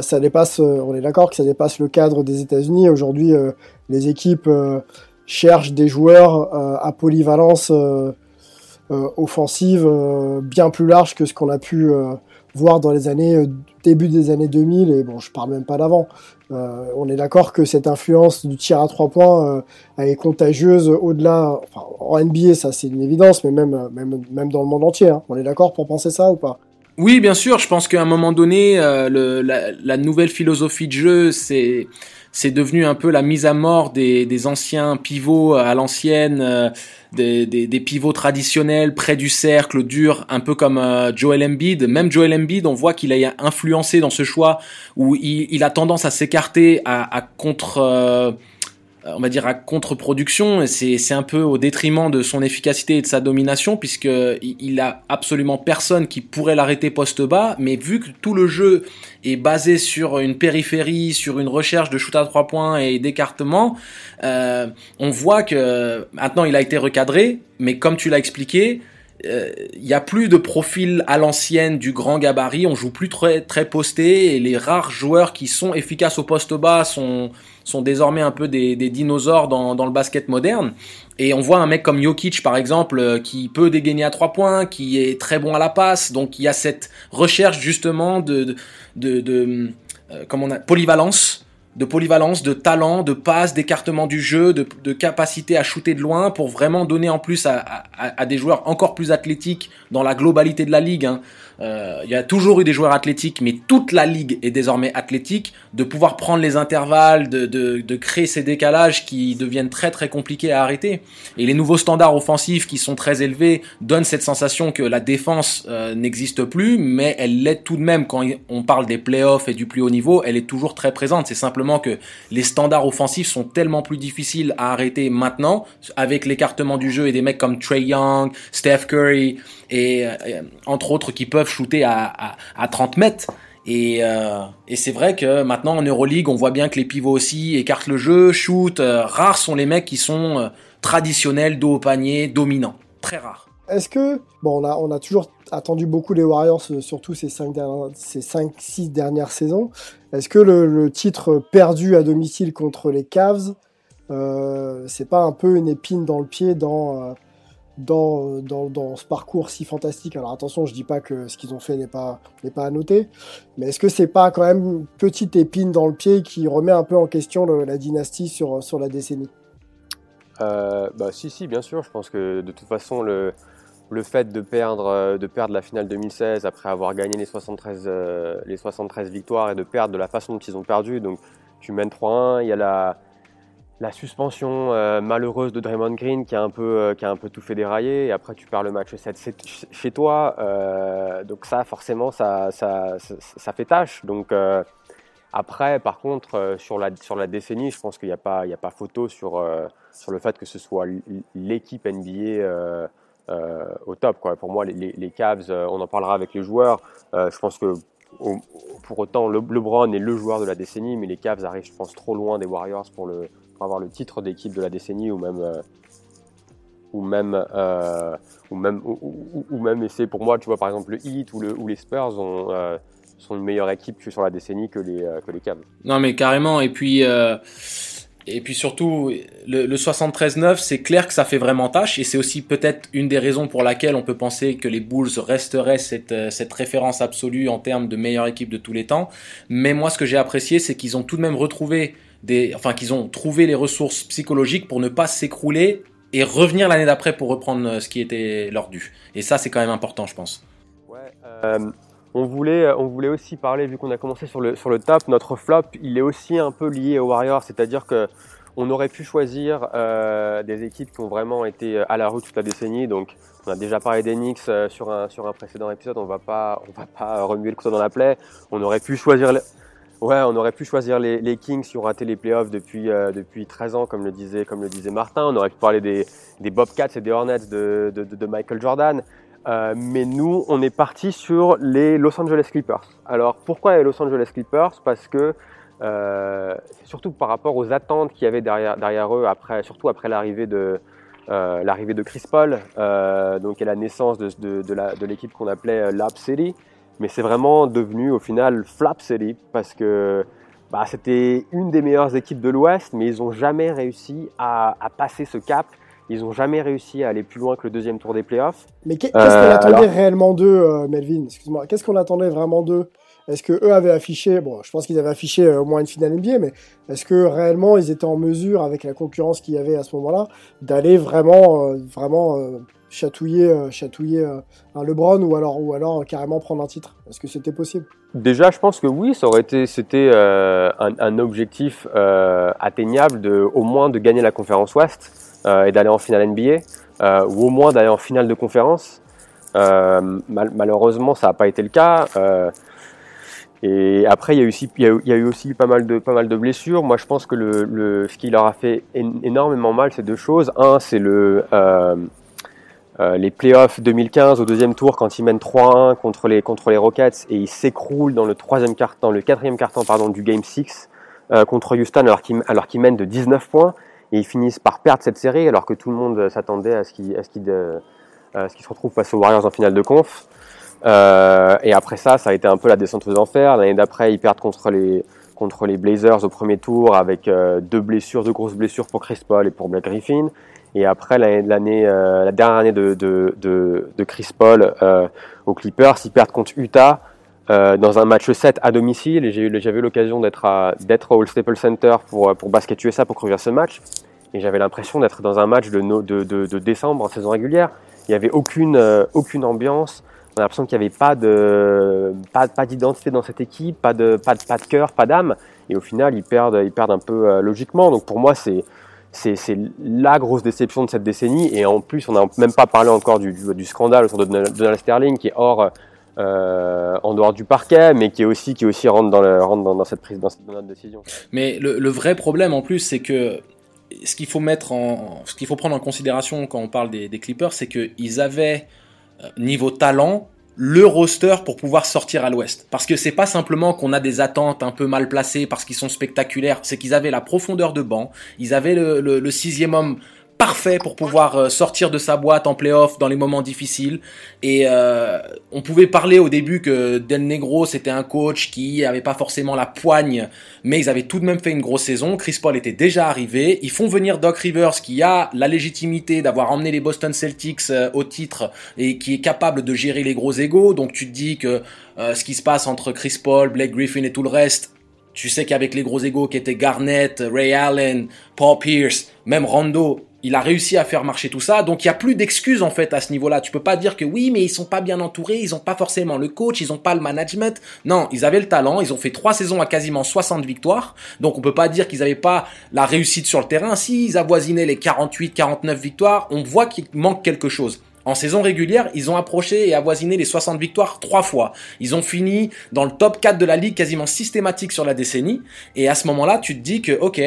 ça dépasse, on est d'accord que ça dépasse le cadre des États-Unis. Aujourd'hui, les équipes cherchent des joueurs à polyvalence offensive bien plus large que ce qu'on a pu voir dans les années début des années 2000 et bon je parle même pas d'avant euh, on est d'accord que cette influence du tir à trois points euh, elle est contagieuse au-delà enfin, en NBA ça c'est une évidence mais même même même dans le monde entier hein. on est d'accord pour penser ça ou pas? Oui, bien sûr. Je pense qu'à un moment donné, le, la, la, nouvelle philosophie de jeu, c'est c'est devenu un peu la mise à mort des, des anciens pivots à l'ancienne des, des, des, pivots traditionnels près du cercle, dur, un peu comme euh, Joel Embiid. Même Joel Embiid, on voit qu'il a influencé dans ce choix où il, il a tendance à s'écarter, à, à contre euh, euh, on va dire à contre-production. C'est c'est un peu au détriment de son efficacité et de sa domination puisque il a absolument personne qui pourrait l'arrêter poste bas. Mais vu que tout le jeu est basé sur une périphérie, sur une recherche de shoot à trois points et d'écartement, euh, on voit que maintenant il a été recadré. Mais comme tu l'as expliqué, il euh, y a plus de profil à l'ancienne du grand gabarit, on joue plus très très posté et les rares joueurs qui sont efficaces au poste bas sont sont désormais un peu des, dinosaures dans, le basket moderne. Et on voit un mec comme Jokic par exemple euh, qui peut dégainer à trois points, qui est très bon à la passe, donc il y a cette recherche justement de de, euh, on a polyvalence de polyvalence, de talent, de passe, d'écartement du jeu, de, capacité à shooter de loin pour vraiment donner en plus à, des joueurs encore plus athlétiques dans la globalité de la ligue. Hein. Euh, il y a toujours eu des joueurs athlétiques, mais toute la ligue est désormais athlétique. De pouvoir prendre les intervalles, de, de, de, créer ces décalages qui deviennent très très compliqués à arrêter. Et les nouveaux standards offensifs qui sont très élevés donnent cette sensation que la défense euh, n'existe plus, mais elle l'est tout de même quand on parle des playoffs et du plus haut niveau. Elle est toujours très présente. C'est simplement que les standards offensifs sont tellement plus difficiles à arrêter maintenant avec l'écartement du jeu et des mecs comme Trey Young, Steph Curry et, euh, entre autres qui peuvent shooter à, à, 30 mètres. Et, euh, et c'est vrai que maintenant en Euroleague, on voit bien que les pivots aussi écartent le jeu, shoot. Euh, rares sont les mecs qui sont traditionnels, dos au panier, dominants. Très rares. Est-ce que, bon, on a, on a toujours attendu beaucoup les Warriors, surtout ces 5-6 ces cinq, six dernières saisons. Est-ce que le, le, titre perdu à domicile contre les Cavs, euh, c'est pas un peu une épine dans le pied dans dans, dans, ce parcours si fantastique. Alors attention, je dis pas que ce qu'ils ont fait n'est pas, n'est pas à noter, mais est-ce que c'est pas quand même une petite épine dans le pied qui remet un peu en question la dynastie sur, sur la décennie? Euh, bah, Si, si, bien sûr. Je pense que de toute façon, le, le fait de perdre, de perdre la finale 2016 après avoir gagné les 73, euh, les 73 victoires et de perdre de la façon dont ils ont perdu, donc tu mènes 3-1, il y a la la suspension euh, malheureuse de Draymond Green qui a un peu, euh, qui a un peu tout fait dérailler. Et après, tu perds le match 7 chez toi. Euh, donc ça, forcément, ça, ça, ça, fait tâche. Donc après, par contre, sur, la, sur la décennie, je pense qu'il n'y a, pas, a pas photo sur, sur le fait que ce soit l'équipe NBA au top. Quoi. Pour moi, les, Cavs, on en parlera avec les joueurs. je pense que pour autant, le, LeBron est le joueur de la décennie, mais les Cavs arrivent, je pense, trop loin des Warriors pour le, avoir le titre d'équipe de la décennie ou même euh, ou même euh, ou même ou, même essayer pour moi tu vois par exemple le Heat ou, le, ou les Spurs euh, sont une meilleure équipe sur la décennie que les que les Cavs. Non mais carrément et puis et puis surtout, le, le 73-9, c'est clair que ça fait vraiment tâche, et c'est aussi peut-être une des raisons pour laquelle on peut penser que les Bulls resteraient cette, cette référence absolue en termes de meilleure équipe de tous les temps. Mais moi, ce que j'ai apprécié, c'est qu'ils ont tout de même retrouvé enfin qu'ils ont trouvé les ressources psychologiques pour ne pas s'écrouler et revenir l'année d'après pour reprendre euh, ce qui était leur dû. Et ça, c'est quand même important, je pense. Ouais, euh, on voulait, on voulait aussi parler, vu qu'on a commencé sur le, sur le top, notre flop, il est aussi un peu lié aux Warriors, c'est-à-dire que on aurait pu choisir euh, des équipes qui ont vraiment été à la route toute la décennie. Donc, on a déjà parlé d'Enix euh, sur un sur un précédent épisode. On on va pas remuer le couteau dans la plaie. On aurait pu choisir Ouais, on aurait pu choisir les, Kings qui ont raté les playoffs depuis, euh, depuis 13 ans, comme le, disait, comme le disait Martin. On aurait pu parler des, des Bobcats et des Hornets de, de, de Michael Jordan. Euh, mais nous, on est parti sur les Los Angeles Clippers. Alors, pourquoi les Los Angeles Clippers? Parce que euh, surtout par rapport aux attentes qu'il y avait derrière, derrière eux, après, surtout après l'arrivée de, de Chris Paul, euh, donc et la naissance de, de, de l'équipe qu'on appelait Lab City mais c'est vraiment devenu au final Flap City parce que bah, c'était une des meilleures équipes de l'Ouest, mais ils n'ont jamais réussi à, à, passer ce cap. Ils n'ont jamais réussi à aller plus loin que le deuxième tour des playoffs. Mais qu'est-ce qu'on euh, attendait réellement d'eux, euh, Melvin? Excuse-moi. Qu'est-ce qu'on attendait vraiment d'eux? Est-ce que eux avaient affiché, bon, je pense qu'ils avaient affiché au moins une finale NBA, mais est-ce que réellement ils étaient en mesure, avec la concurrence qu'il y avait à ce moment-là, d'aller vraiment, vraiment chatouiller, chatouiller un LeBron ou alors, carrément prendre un titre? Est-ce que c'était possible? Déjà, je pense que oui, c'était un, objectif atteignable de, au moins de gagner la conférence Ouest et d'aller en finale NBA. Euh, ou au moins d'aller en finale de conférence. Euh, malheureusement, ça n'a pas été le cas. Et après, il y, a eu aussi, il, y a, aussi pas mal de, pas mal de blessures. Moi, je pense que ce qui leur a fait énormément mal, c'est deux choses. Un, c'est euh, euh, les playoffs 2015 au deuxième tour quand ils mènent 3-1 contre les, contre les Rockets et ils s'écroulent dans le troisième quart dans le quatrième quart-temps pardon, du Game 6 euh, contre Houston alors qu'ils alors qu'ils mènent de 19 points et ils finissent par perdre cette série alors que tout le monde s'attendait à ce qu'ils euh, qu se retrouvent face aux Warriors en finale de conf. Euh, et après ça, ça a été un peu la descente aux enfers. L'année d'après, ils perdent contre les contre les Blazers au premier tour avec euh, deux blessures, deux grosses blessures pour Chris Paul et pour Blake Griffin. Et après l'année, euh, la dernière année de, de, de, de Chris Paul euh, aux Clippers, ils perdent contre Utah dans un match 7 à domicile et j'avais eu l'occasion d'être d'être au Staples Center pour, pour Basket USA pour couvrir ce match et j'avais l'impression d'être dans un match de, de, de, décembre en saison régulière. Il n'y avait aucune, aucune ambiance. On a l'impression qu'il n'y avait pas de pas, d'identité dans cette équipe, pas de pas de, cœur, pas d'âme. Et au final, ils perdent ils perdent un peu euh, logiquement. Donc pour moi, c'est c'est, la grosse déception de cette décennie. Et en plus, on n'a même pas parlé encore du, du, scandale autour de Donald Sterling, qui est hors euh, en dehors du parquet, mais qui est aussi qui aussi rentre dans le, rentre dans, cette prise dans cette décision. Mais le, vrai problème en plus, c'est que ce qu'il faut mettre en ce qu'il faut prendre en considération quand on parle des, des Clippers, c'est qu'ils avaient niveau talent le roster pour pouvoir sortir à l'ouest. Parce que c'est pas simplement qu'on a des attentes un peu mal placées parce qu'ils sont spectaculaires, c'est qu'ils avaient la profondeur de banc, ils avaient le, le, le sixième homme parfait pour pouvoir euh, sortir de sa boîte en playoff dans les moments difficiles. Et euh, on pouvait parler au début que Del Negro c'était un coach qui avait pas forcément la poigne, mais ils avaient tout de même fait une grosse saison. Chris Paul était déjà arrivé. Ils font venir Doc Rivers qui a la légitimité d'avoir emmené les Boston Celtics euh, au titre et qui est capable de gérer les gros égaux. Donc tu te dis que ce qui se passe entre Chris Paul, Blake Griffin et tout le reste, tu sais qu'avec les gros égaux qui étaient Garnett, Ray Allen, Paul Pierce, même Rondo, il a réussi à faire marcher tout ça, donc il y a plus d'excuses en fait à ce niveau-là. Tu peux pas dire que oui, mais ils sont pas bien entourés, ils ont pas forcément le coach, ils ont pas le management. Non, ils avaient le talent, ils ont fait trois saisons à quasiment 60 victoires, donc on peut pas dire qu'ils avaient pas la réussite sur le terrain. Si ils avoisinaient les 48, 49 victoires, on voit qu'il manque quelque chose. En saison régulière, ils ont approché et avoisiné les 60 victoires trois fois. Ils ont fini dans le top 4 de la ligue quasiment systématique sur la décennie. Et à ce moment-là, tu te dis que, ok,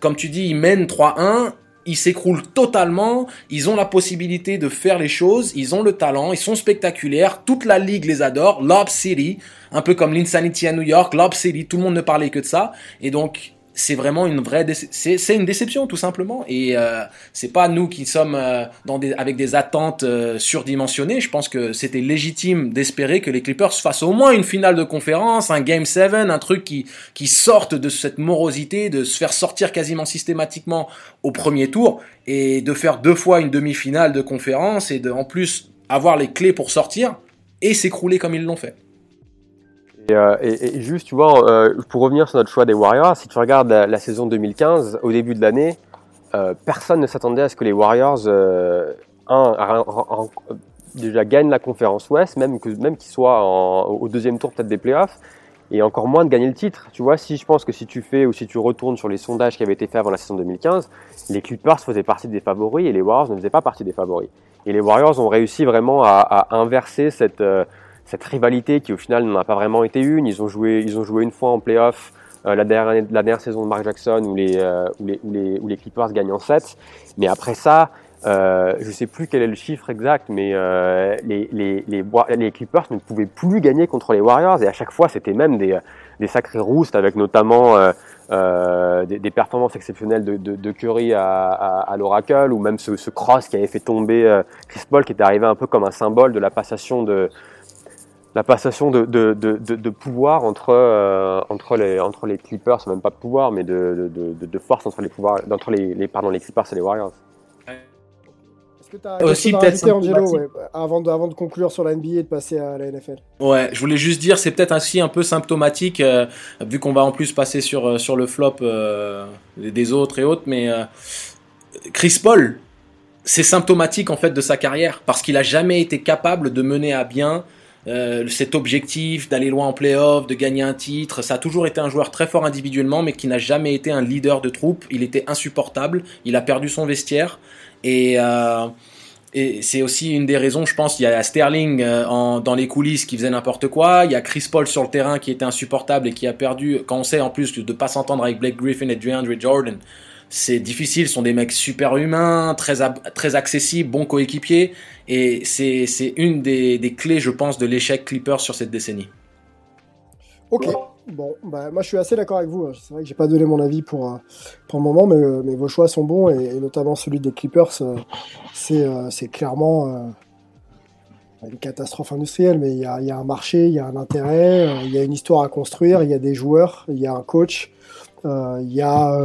comme tu dis, ils mènent 3-1, ils s'écroulent totalement, ils ont la possibilité de faire les choses, ils ont le talent, ils sont spectaculaires, toute la ligue les adore, Lob City, un peu comme l'Insanity à New York, Lob City, tout le monde ne parlait que de ça, et donc c'est vraiment une vraie c'est une déception tout simplement. Et euh, c'est pas nous qui sommes euh, dans des avec des attentes euh, surdimensionnées. Je pense que c'était légitime d'espérer que les Clippers fassent au moins une finale de conférence un game 7 un truc qui qui sorte de cette morosité de se faire sortir quasiment systématiquement au premier tour et de faire deux fois une demi-finale de conférence et de en plus avoir les clés pour sortir et s'écrouler comme ils l'ont fait euh, et, juste, tu vois, euh, pour revenir sur notre choix des Warriors, si tu regardes la, saison 2015, au début de l'année, euh, personne ne s'attendait à ce que les Warriors, déjà gagnent la conférence Ouest, même qu'ils soient au deuxième tour peut-être des playoffs, et encore moins de gagner le titre. Tu vois, si je pense que si tu fais ou si tu retournes sur les sondages qui avaient été faits avant la saison 2015, les Clippers faisaient partie des favoris et les Warriors ne faisaient pas partie des favoris. Et les Warriors ont réussi vraiment à inverser cette cette rivalité qui au final n'en a pas vraiment été une. Ils ont joué, ils ont joué une fois en playoff euh, la, dernière, saison de Mark Jackson où les, euh, Clippers gagnent en 7. Mais après ça, euh, je sais plus quel est le chiffre exact, mais euh, les, Clippers ne pouvaient plus gagner contre les Warriors et à chaque fois c'était même des, des sacrés roustes avec notamment des, performances exceptionnelles de, Curry à, à, l'Oracle ou même ce, cross qui avait fait tomber Chris Paul qui était arrivé un peu comme un symbole de la passation de, la passation de, de, de, de pouvoir entre, euh, entre, les, entre les Clippers, même pas de pouvoir, mais de, de, force entre les pouvoirs, entre les, les, pardon, les Clippers et les Warriors. Est-ce que tu as Aussi, peut-être Angelo, ouais, avant, de, avant de conclure sur la NBA et de passer à la NFL Ouais, je voulais juste dire, c'est peut-être aussi un peu symptomatique, euh, vu qu'on va en plus passer sur, euh, sur le flop euh, des autres et autres, mais Chris Paul, c'est symptomatique en fait de sa carrière, parce qu'il a jamais été capable de mener à bien cet objectif d'aller loin en playoff, de gagner un titre. Ça a toujours été un joueur très fort individuellement, mais qui n'a jamais été un leader de troupe. Il était insupportable. Il a perdu son vestiaire. Et, euh, c'est aussi une des raisons, je pense, il y a Sterling euh, dans les coulisses qui faisait n'importe quoi, il y a Chris Paul sur le terrain qui était insupportable et qui a perdu, quand on sait en plus de pas s'entendre avec Blake Griffin et DeAndre Jordan, c'est difficile, ce sont des mecs super humains, très, très accessibles, bons coéquipiers, et c'est une des, des clés, je pense, de l'échec Clippers sur cette décennie. Ok, Bon, bah, moi je suis assez d'accord avec vous. Hein. C'est vrai que j'ai pas donné mon avis pour, euh, pour le moment, mais, euh, mais vos choix sont bons et, notamment celui des Clippers, euh, c'est clairement une catastrophe industrielle. Mais il y a, y a, un marché, il y a un intérêt, il y a une histoire à construire, il y a des joueurs, il y a un coach, il y a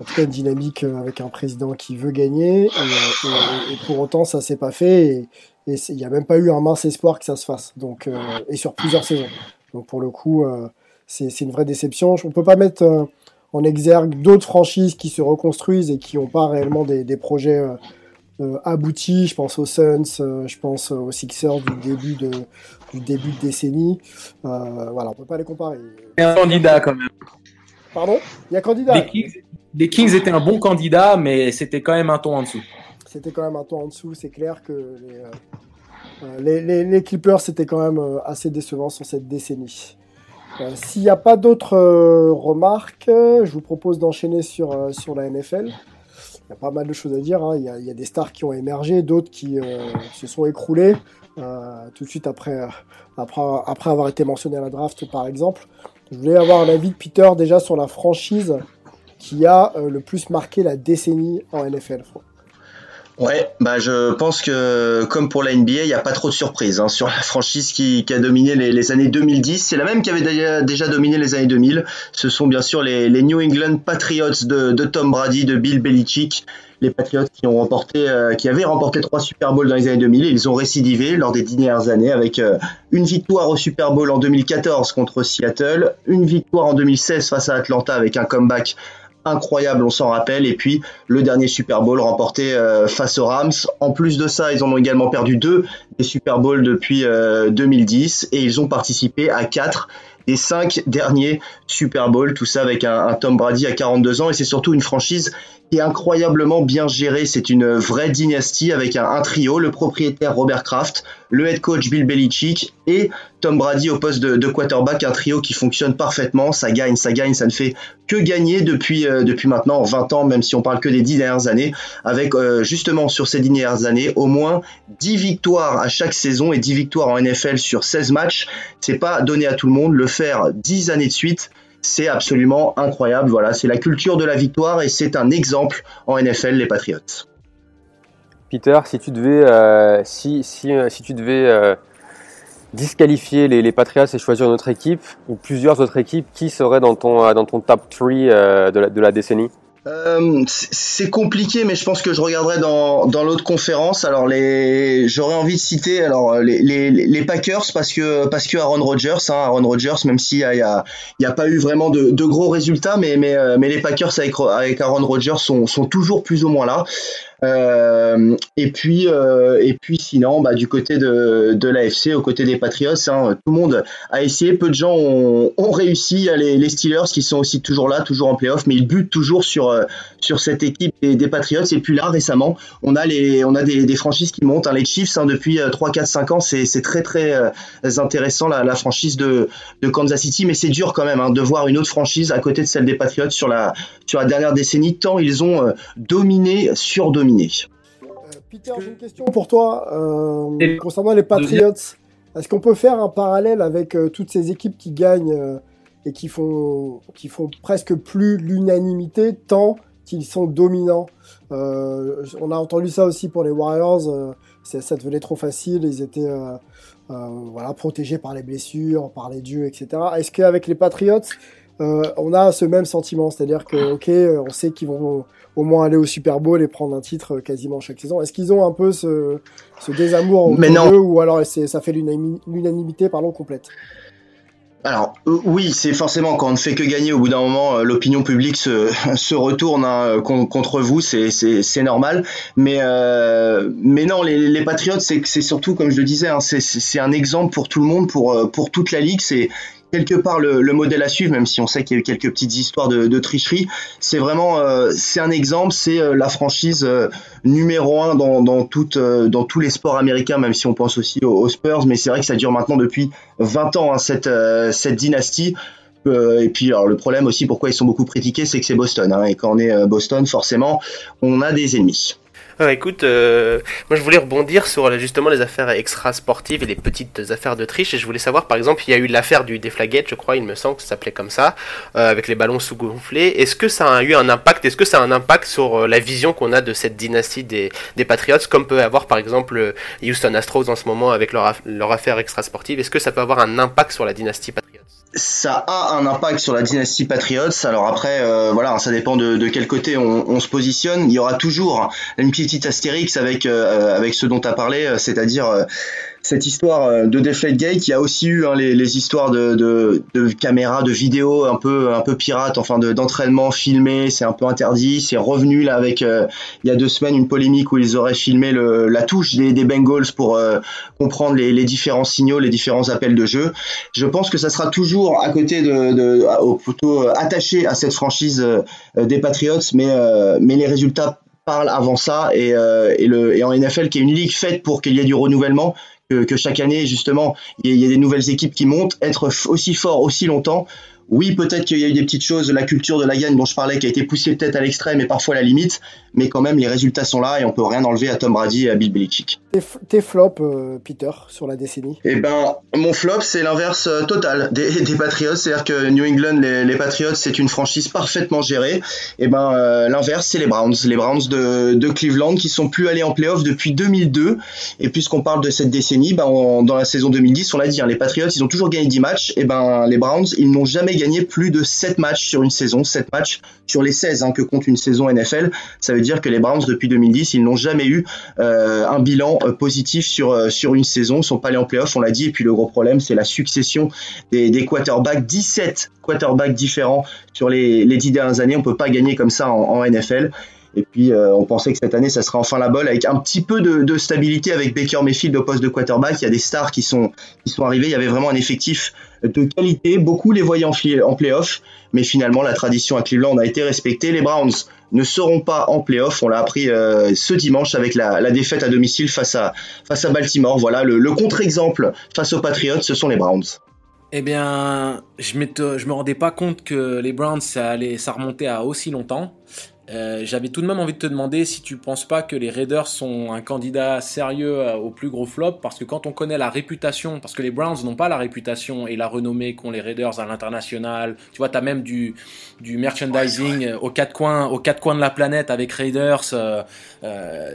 en tout cas une dynamique avec un président qui veut gagner. Et, pour autant, ça s'est pas fait. Et, il n'y a même pas eu un mince espoir que ça se fasse. Donc, et sur plusieurs saisons. Donc pour le coup, euh, c'est une vraie déception. On ne peut pas mettre euh, en exergue d'autres franchises qui se reconstruisent et qui n'ont pas réellement des, projets euh, aboutis. Je pense aux Suns, je pense aux Sixers du début de, du début de décennie. voilà, on peut pas les comparer. Il y a un candidat quand même. Pardon? Il y a candidat. Les Kings, étaient un bon candidat, mais c'était quand même un ton en dessous. C'était quand même un ton en dessous. C'est clair que les, les, les, Clippers, c'était quand même euh, assez décevant sur cette décennie. Euh, s'il n'y a pas d'autres euh, remarques, je vous propose d'enchaîner sur, sur la NFL. Il y a pas mal de choses à dire. Hein. Il, y a, des stars qui ont émergé, d'autres qui se sont écroulés tout de suite après, après, après avoir été mentionné à la draft, par exemple. Je voulais avoir l'avis de Peter déjà sur la franchise qui a le plus marqué la décennie en NFL. Ouais, bah je pense que comme pour la NBA, il n'y a pas trop de surprises hein, sur la franchise qui, a dominé les, années 2010. C'est la même qui avait déjà dominé les années 2000. Ce sont bien sûr les, New England Patriots de, Tom Brady, de Bill Belichick. Les Patriots qui euh, avaient remporté trois Super Bowls dans les années 2000. ils ont récidivé lors des dernières années avec euh, une victoire au Super Bowl en 2014 contre Seattle, une victoire en 2016 face à Atlanta avec un comeback incroyable, on s'en rappelle. Et puis le dernier Super Bowl remporté euh, face aux Rams. En plus de ça, ils en ont également perdu deux des Super Bowls depuis 2010 euh, et ils ont participé à quatre des cinq derniers Super Bowls, tout ça avec un Tom Brady à 42 ans et c'est surtout une franchise incroyablement bien géré. C'est une vraie dynastie avec un, trio, le propriétaire Robert Kraft, le head coach Bill Belichick et Tom Brady au poste de, quarterback, un trio qui fonctionne parfaitement. Ça gagne, ça gagne, ça ne fait que gagner depuis, euh, depuis maintenant 20 ans, même si on parle que des 10 dernières années, avec euh, justement sur ces 10 dernières années au moins 10 victoires à chaque saison et 10 victoires en NFL sur 16 matchs. C'est pas donné à tout le monde. Le faire 10 années de suite, c'est absolument incroyable. Voilà, c'est la culture de la victoire et c'est un exemple en NFL, les Patriots. Peter, si tu devais, euh, euh, euh, disqualifier les, Patriots et choisir une autre équipe ou plusieurs autres équipes, qui serait dans ton, top 3 de la, de la décennie? Euh, c'est compliqué, mais je pense que je regarderai dans, dans l'autre conférence. Alors les, j'aurais envie de citer alors les, Packers parce que parce que Aaron Rodgers, hein, Aaron Rodgers, même s'il y a, y a pas eu vraiment de, de gros résultats, mais mais euh, mais les Packers avec avec Aaron Rodgers sont sont toujours plus ou moins là. Euh, et puis euh, et puis sinon, bah, du côté de, l'AFC, au côté des Patriots, hein, tout le monde a essayé. Peu de gens ont, réussi. Les, Steelers qui sont aussi toujours là, toujours en playoff, mais ils butent toujours sur euh, sur cette équipe des, Patriots. Et puis là, récemment, on a les on a des, franchises qui montent. Hein, les Chiefs hein, depuis 3, 4, 5 ans, c'est très très intéressant la, franchise de, Kansas City, mais c'est dur quand même de voir une autre franchise à côté de celle des Patriots sur la sur la dernière décennie. Tant ils ont dominé, surdominé euh, Peter, j'ai une question pour toi euh, concernant les Patriots. Est-ce qu'on peut faire un parallèle avec euh, toutes ces équipes qui gagnent et qui font, qui font presque plus l'unanimité tant qu'ils sont dominants? On a entendu ça aussi pour les Warriors. ça devenait trop facile. Ils étaient voilà, protégés par les blessures, par les dieux, etc. Est-ce qu'avec les Patriots, on a ce même sentiment, c'est-à-dire que ok, on sait qu'ils vont au moins aller au Super Bowl et prendre un titre quasiment chaque saison. Est-ce qu'ils ont un peu ce, ce désamour Mais non. ou alors ça fait l'unanimité pardon complète? Alors euh, oui, c'est forcément quand on ne fait que gagner, au bout d'un moment, euh, l'opinion publique se, se retourne hein, contre vous, c'est normal. Mais euh, mais non, les, les Patriots, c'est surtout comme je le disais, hein, c'est un exemple pour tout le monde, pour pour toute la ligue. C'est quelque part le, modèle à suivre, même si on sait qu'il y a eu quelques petites histoires de, tricherie. C'est vraiment, euh, c'est un exemple, c'est euh, la franchise euh, numéro un dans, dans, dans tous les sports américains, même si on pense aussi aux, Spurs. Mais c'est vrai que ça dure maintenant depuis 20 ans hein, cette, cette dynastie. et puis alors le problème aussi, pourquoi ils sont beaucoup critiqués, c'est que c'est Boston. Hein, et quand on est Boston, forcément, on a des ennemis. Ah, écoute, euh, moi je voulais rebondir sur justement les affaires extra-sportives et les petites affaires de triche. Et je voulais savoir, par exemple, il y a eu l'affaire du Deflagate, je crois, il me semble que ça s'appelait comme ça, euh, avec les ballons sous-gonflés. Est-ce que ça a eu un impact? Est-ce que ça a un impact sur euh, la vision qu'on a de cette dynastie des, des Patriots, comme peut avoir par exemple Houston Astros en ce moment avec leur, leur affaire extra-sportive? Est-ce que ça peut avoir un impact sur la dynastie ça a un impact sur la dynastie Patriots. Alors après, euh, voilà, ça dépend de, quel côté on, se positionne. Il y aura toujours une petite astérix avec euh, avec ce dont tu as parlé, euh, c'est-à-dire cette histoire euh, de Deflategate, il y a aussi eu hein, les, les, histoires de, de, de, caméras, de vidéos un peu un peu pirates, enfin d'entraînement filmé, c'est un peu interdit. C'est revenu là avec euh, il y a deux semaines une polémique où ils auraient filmé le, la touche des, des Bengals pour euh, comprendre les, les, différents signaux, les différents appels de jeu. Je pense que ça sera toujours à côté de, de plutôt attaché à cette franchise des Patriots, mais mais les résultats parlent avant ça et, et, le, et en NFL qui est une ligue faite pour qu'il y ait du renouvellement que, chaque année, justement, il y, a des nouvelles équipes qui montent, être aussi fort aussi longtemps, oui, peut-être qu'il y a eu des petites choses, la culture de la gagne dont je parlais qui a été poussée peut-être à l'extrême et parfois à la limite, mais quand même les résultats sont là et on peut rien enlever à Tom Brady et à Bill Belichick. Tes flops, euh, Peter, sur la décennie? Eh ben, mon flop, c'est l'inverse euh, total des, des Patriots, c'est-à-dire que New England, les, Patriots, c'est une franchise parfaitement gérée. Eh ben, euh, l'inverse, c'est les Browns, les Browns de, de, Cleveland qui sont plus allés en playoff depuis 2002. Et puisqu'on parle de cette décennie, ben, dans la saison 2010, on l'a dit, hein, les Patriots, ils ont toujours gagné 10 matchs. Et eh ben, les Browns, ils n'ont jamais gagné plus de 7 matchs sur une saison, 7 matchs sur les 16 hein, que compte une saison NFL. Ça veut dire que les Browns, depuis 2010, ils n'ont jamais eu euh, un bilan euh, positif sur, euh, sur une saison, ils sont pas allés en playoff, on l'a dit, et puis le gros problème, c'est la succession des, des quarterbacks, 17 quarterbacks différents sur les, les 10 dernières années, on peut pas gagner comme ça en, NFL. Et puis, on pensait que cette année, ça serait enfin la balle avec un petit peu de, stabilité avec Baker Mayfield au poste de quarterback. Il y a des stars qui sont, qui sont arrivés. Il y avait vraiment un effectif de qualité. Beaucoup les voyaient en, en playoff, mais finalement la tradition à Cleveland a été respectée. Les Browns ne seront pas en playoff. On l'a appris euh, ce dimanche avec la, défaite à domicile face à, face à Baltimore. Voilà, le, contre-exemple face aux Patriots, ce sont les Browns. Eh bien, je ne me rendais pas compte que les Browns, ça, allait, ça remontait à aussi longtemps. Euh, j'avais tout de même envie de te demander si tu penses pas que les Raiders sont un candidat sérieux euh, au plus gros flop parce que quand on connaît la réputation, parce que les Browns n'ont pas la réputation et la renommée qu'ont les Raiders à l'international, tu vois, tu as même du, du merchandising aux quatre coins, aux quatre coins de la planète avec Raiders. Euh,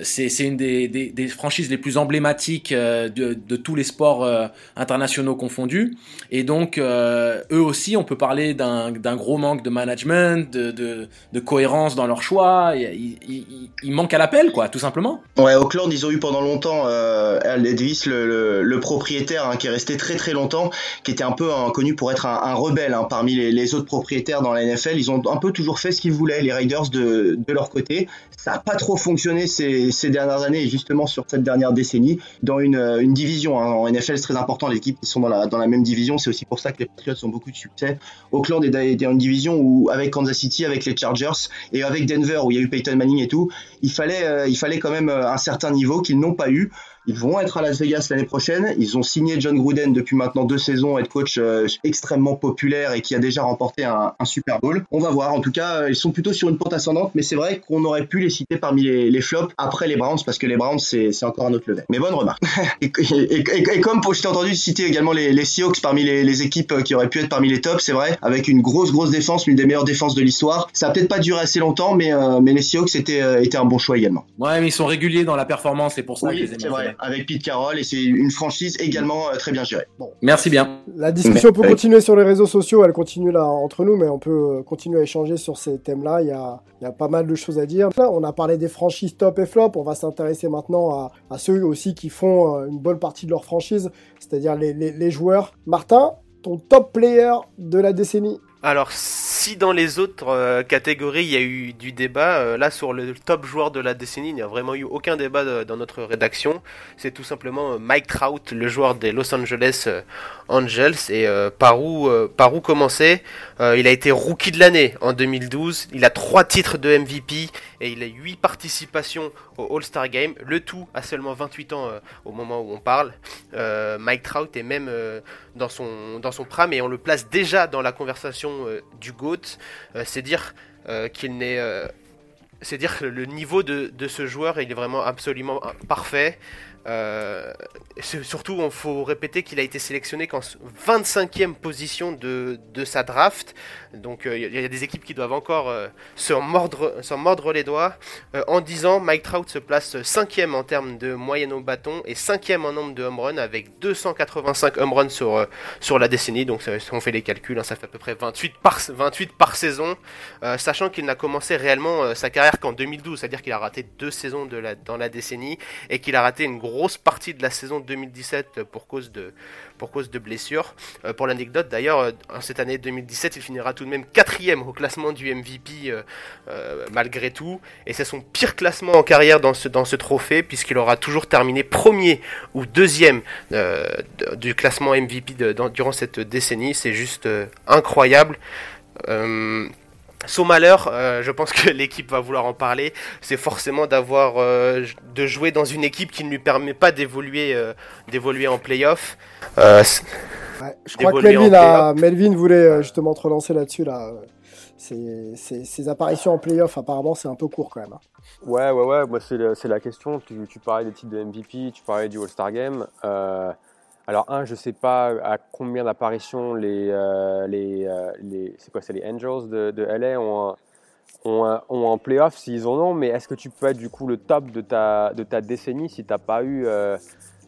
c'est une des, des, des, franchises les plus emblématiques de, de tous les sports internationaux confondus. Et donc, eux aussi, on peut parler d'un gros manque de management, de, de, de cohérence dans leur choix, il, manque à l'appel, quoi, tout simplement. Ouais, Auckland, ils ont eu pendant longtemps euh, Al le, propriétaire, hein, qui est resté très très longtemps, qui était un peu connu pour être un, rebelle hein, parmi les, autres propriétaires dans la NFL. Ils ont un peu toujours fait ce qu'ils voulaient, les Raiders de, leur côté. Ça n'a pas trop fonctionné ces, dernières années, et justement sur cette dernière décennie, dans une, une division. Hein. en NFL, c'est très important, les équipes qui sont dans la, dans la même division. C'est aussi pour ça que les Patriots ont beaucoup de succès. Auckland est dans une division où, avec Kansas City, avec les Chargers, et avec Denver où il y a eu Peyton Manning et tout, il fallait, euh, il fallait quand même euh, un certain niveau qu'ils n'ont pas eu. Ils vont être à Las Vegas l'année prochaine. Ils ont signé John Gruden depuis maintenant deux saisons, head coach euh, extrêmement populaire et qui a déjà remporté un, Super Bowl. On va voir. En tout cas, ils sont plutôt sur une pente ascendante, mais c'est vrai qu'on aurait pu les citer parmi les, flops après les Browns parce que les Browns c'est encore un autre level. Mais bonne remarque. et, comme je t'ai entendu citer également les, les Seahawks parmi les, équipes qui auraient pu être parmi les tops, c'est vrai, avec une grosse grosse défense, l'une des meilleures défenses de l'histoire. Ça a peut-être pas duré assez longtemps, mais, mais les Seahawks étaient, étaient un bon choix également. Ouais, mais ils sont réguliers dans la performance, c'est pour ça oui, c'est Avec Pete Carroll, et c'est une franchise également très bien gérée. Bon. Merci bien. La discussion peut continuer sur les réseaux sociaux, elle continue là entre nous, mais on peut continuer à échanger sur ces thèmes-là. Il y a, il y a pas mal de choses à dire. Là, on a parlé des franchises top et flop. On va s'intéresser maintenant à, à, ceux aussi qui font une bonne partie de leur franchise, c'est-à-dire les, les, les joueurs. Martin, ton top player de la décennie alors, si dans les autres euh, catégories il y a eu du débat, euh, là sur le top joueur de la décennie, il n'y a vraiment eu aucun débat dans notre rédaction. C'est tout simplement euh, Mike Trout, le joueur des Los Angeles Angels. Et par où par commencer? Il a été rookie de l'année en 2012. Il a trois titres de MVP et il a huit participations au All-Star Game. Le tout à seulement 28 ans au moment où on parle. Mike Trout est même dans son dans son prime et on le place déjà dans la conversation euh, du GOAT, euh, c'est dire euh, qu'il n'est c'est dire que le niveau de, de, ce joueur il est vraiment absolument parfait. Euh, surtout, il faut répéter qu'il a été sélectionné qu'en 25e position de, de, sa draft. Donc il y, a des équipes qui doivent encore euh, s'en mordre, mordre, les doigts. Euh, en 10 ans, Mike Trout se place 5e en termes de moyenne au bâton et 5e en nombre de home runs avec 285 home runs sur, sur la décennie. Donc si on fait les calculs, hein, ça fait à peu près 28 par, 28 par saison. sachant qu'il n'a commencé réellement sa carrière qu'en 2012, c'est-à-dire qu'il a raté deux saisons dans la décennie et qu'il a raté une grosse grosse partie de la saison 2017 pour cause de, pour cause de blessures. Euh, pour l'anecdote, d'ailleurs, euh, en cette année 2017, il finira tout de même quatrième au classement du MVP euh, malgré tout. Et c'est son pire classement en carrière dans ce, dans ce trophée, puisqu'il aura toujours terminé premier ou deuxième du classement MVP durant cette décennie. C'est juste incroyable. Son malheur, euh, je pense que l'équipe va vouloir en parler, c'est forcément d'avoir euh, de jouer dans une équipe qui ne lui permet pas d'évoluer euh, d'évoluer en playoff. Ouais, je crois que Melvin, Melvin voulait justement te relancer là-dessus là. Ses, apparitions en playoff, apparemment, c'est un peu court quand même. Hein. Ouais, ouais, ouais. Moi, c'est la question. Tu, tu, parlais des titres de MVP, tu parlais du All-Star Game. Alors, un, je ne sais pas à combien d'apparitions les, euh, les, euh, les, c'est quoi, les Angels de, de LA ont, ont, ont en playoff, s'ils en ont, mais est-ce que tu peux être du coup le top de ta, de ta décennie si tu n'as pas eu euh,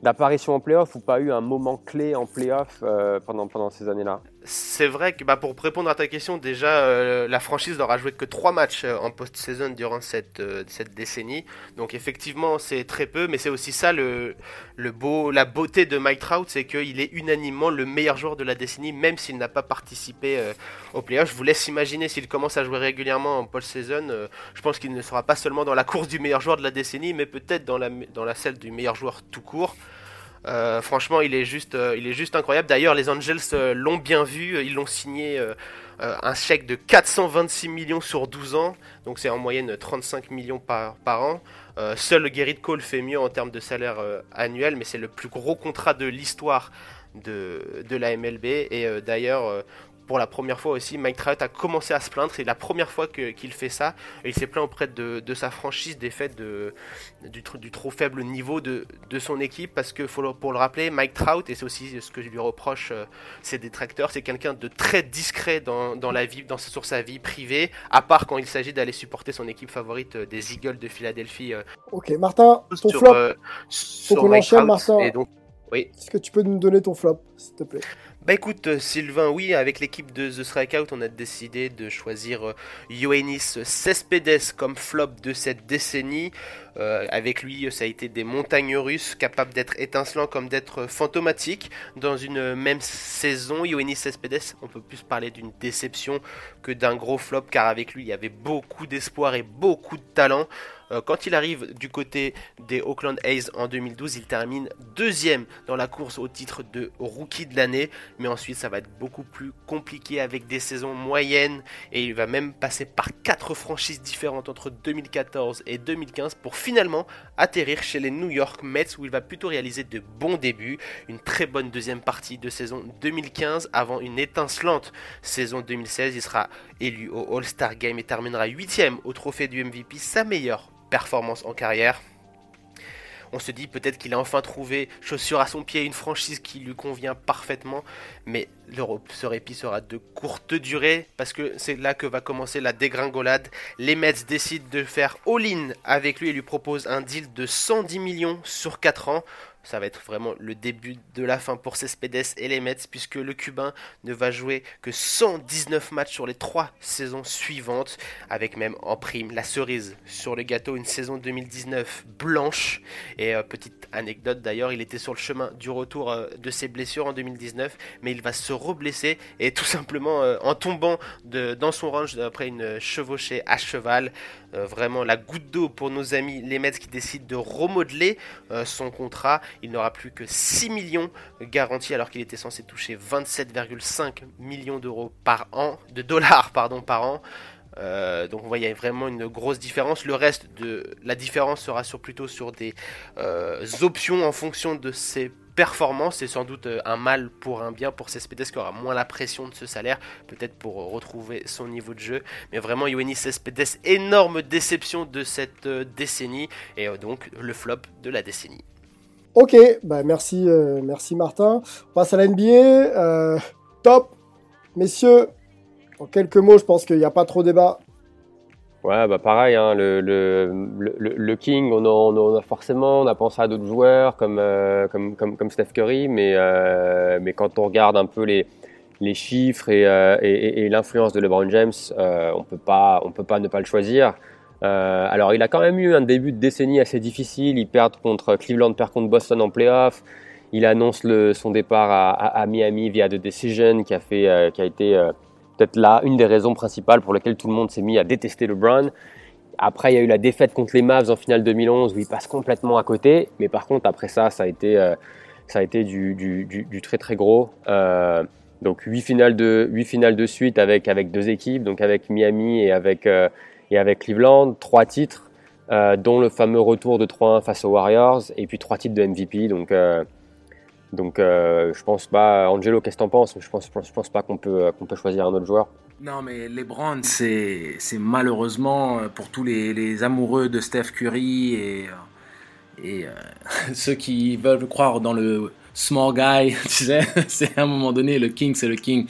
d'apparition en playoff ou pas eu un moment clé en playoff pendant, pendant ces années-là? C'est vrai que bah, pour répondre à ta question, déjà euh, la franchise n'aura joué que 3 matchs euh, en post-saison durant cette, euh, cette décennie. Donc effectivement c'est très peu, mais c'est aussi ça la beauté de Mike Trout, c'est qu'il est unanimement le meilleur joueur de la décennie, même s'il n'a pas participé au playoff. Je vous laisse imaginer s'il commence à jouer régulièrement en post-saison, je pense qu'il ne sera pas seulement dans la course du meilleur joueur de la décennie, mais peut-être dans la, dans la celle du meilleur joueur tout court. Euh, franchement, il est juste, euh, il est juste incroyable. D'ailleurs, les Angels euh, l'ont bien vu. Ils l'ont signé un chèque de 426 millions sur 12 ans. Donc c'est en moyenne 35 millions par, par an. seul Gerrit Cole fait mieux en termes de salaire annuel, mais c'est le plus gros contrat de l'histoire de, de la MLB. Et d'ailleurs, pour la première fois aussi, Mike Trout a commencé à se plaindre. C'est la première fois qu'il fait ça. Et il s'est plaint auprès de, de, sa franchise des faits de, du, du, trop faible niveau de, de son équipe. Parce que, faut, pour le rappeler, Mike Trout, et c'est aussi ce que je lui reproche euh, ses détracteurs, c'est quelqu'un de très discret dans, dans, la vie, dans, sur sa vie privée, à part quand il s'agit d'aller supporter son équipe favorite euh, des Eagles de Philadelphie. Euh, ok, Martin, ton flop. Faut qu'on enchaîne, Martin. Et donc, oui. Est-ce que tu peux nous donner ton flop, s'il te plaît? Bah écoute euh, Sylvain, oui, avec l'équipe de The Strikeout, on a décidé de choisir euh, Ioannis Cespedes comme flop de cette décennie. Euh, avec lui, ça a été des montagnes russes capables d'être étincelants comme d'être fantomatiques. Dans une même saison, Ioannis Cespedes, on peut plus parler d'une déception que d'un gros flop car avec lui, il y avait beaucoup d'espoir et beaucoup de talent. Euh, quand il arrive du côté des Oakland A's en 2012, il termine deuxième dans la course au titre de rookie de l'année. Mais ensuite, ça va être beaucoup plus compliqué avec des saisons moyennes. Et il va même passer par quatre franchises différentes entre 2014 et 2015 pour finalement atterrir chez les New York Mets où il va plutôt réaliser de bons débuts. Une très bonne deuxième partie de saison 2015 avant une étincelante saison 2016. Il sera élu au All-Star Game et terminera huitième au trophée du MVP, sa meilleure performance en carrière. On se dit peut-être qu'il a enfin trouvé chaussure à son pied, une franchise qui lui convient parfaitement, mais ce répit sera de courte durée parce que c'est là que va commencer la dégringolade. Les Mets décident de faire all-in avec lui et lui proposent un deal de 110 millions sur 4 ans ça va être vraiment le début de la fin pour Cespedes et les Mets, puisque le Cubain ne va jouer que 119 matchs sur les trois saisons suivantes, avec même en prime la cerise sur le gâteau, une saison 2019 blanche. Et euh, petite anecdote d'ailleurs, il était sur le chemin du retour euh, de ses blessures en 2019, mais il va se reblesser et tout simplement euh, en tombant dans son range après une chevauchée à cheval. Vraiment la goutte d'eau pour nos amis les Mets qui décident de remodeler son contrat il n'aura plus que 6 millions garantis alors qu'il était censé toucher 27,5 millions d'euros par an, de dollars pardon, par an. Euh, donc on voit il y a vraiment une grosse différence. Le reste de la différence sera sur, plutôt sur des euh, options en fonction de ses performances. C'est sans doute euh, un mal pour un bien pour Cespedes qui aura moins la pression de ce salaire, peut-être pour retrouver son niveau de jeu. Mais vraiment Yoenis Cespedes, énorme déception de cette décennie et donc le flop de la décennie. Ok, bah merci, euh, merci Martin. On passe à la NBA. Euh, top, messieurs. En quelques mots, je pense qu'il n'y a pas trop débat. Ouais, bah pareil, hein, le, le, le, King, on, on, a forcément, on a pensé à d'autres joueurs comme, euh, comme, comme, comme, Steph Curry, mais, mais quand on regarde un peu les, les chiffres et, et, et l'influence de LeBron James, on peut pas, on peut pas ne pas le choisir. Euh, alors, il a quand même eu un début de décennie assez difficile. Il perd contre Cleveland, perd contre Boston en playoff. Il annonce le, son départ à, à, Miami via The Decision, qui a, fait, euh, qui a été euh, peut-être là une des raisons principales pour lesquelles tout le monde s'est mis à détester LeBron. Après, il y a eu la défaite contre les Mavs en finale 2011 où il passe complètement à côté. Mais par contre, après ça, ça a été, ça a été du, très très gros. donc 8 finales de, 8 finales de suite avec, avec deux équipes, donc avec Miami et avec, et avec Cleveland, trois titres, euh, dont le fameux retour de 3-1 face aux Warriors, et puis trois titres de MVP. Donc, euh, donc euh, je pense pas, Angelo, qu'est-ce que t'en penses? Je pense, je pense pas qu'on peut, qu'on peut choisir un autre joueur. Non, mais LeBron, c'est, c'est malheureusement pour tous les, les, amoureux de Steph Curry et, et ceux qui veulent croire dans le small guy, tu sais, c'est à un moment donné, le king, c'est le king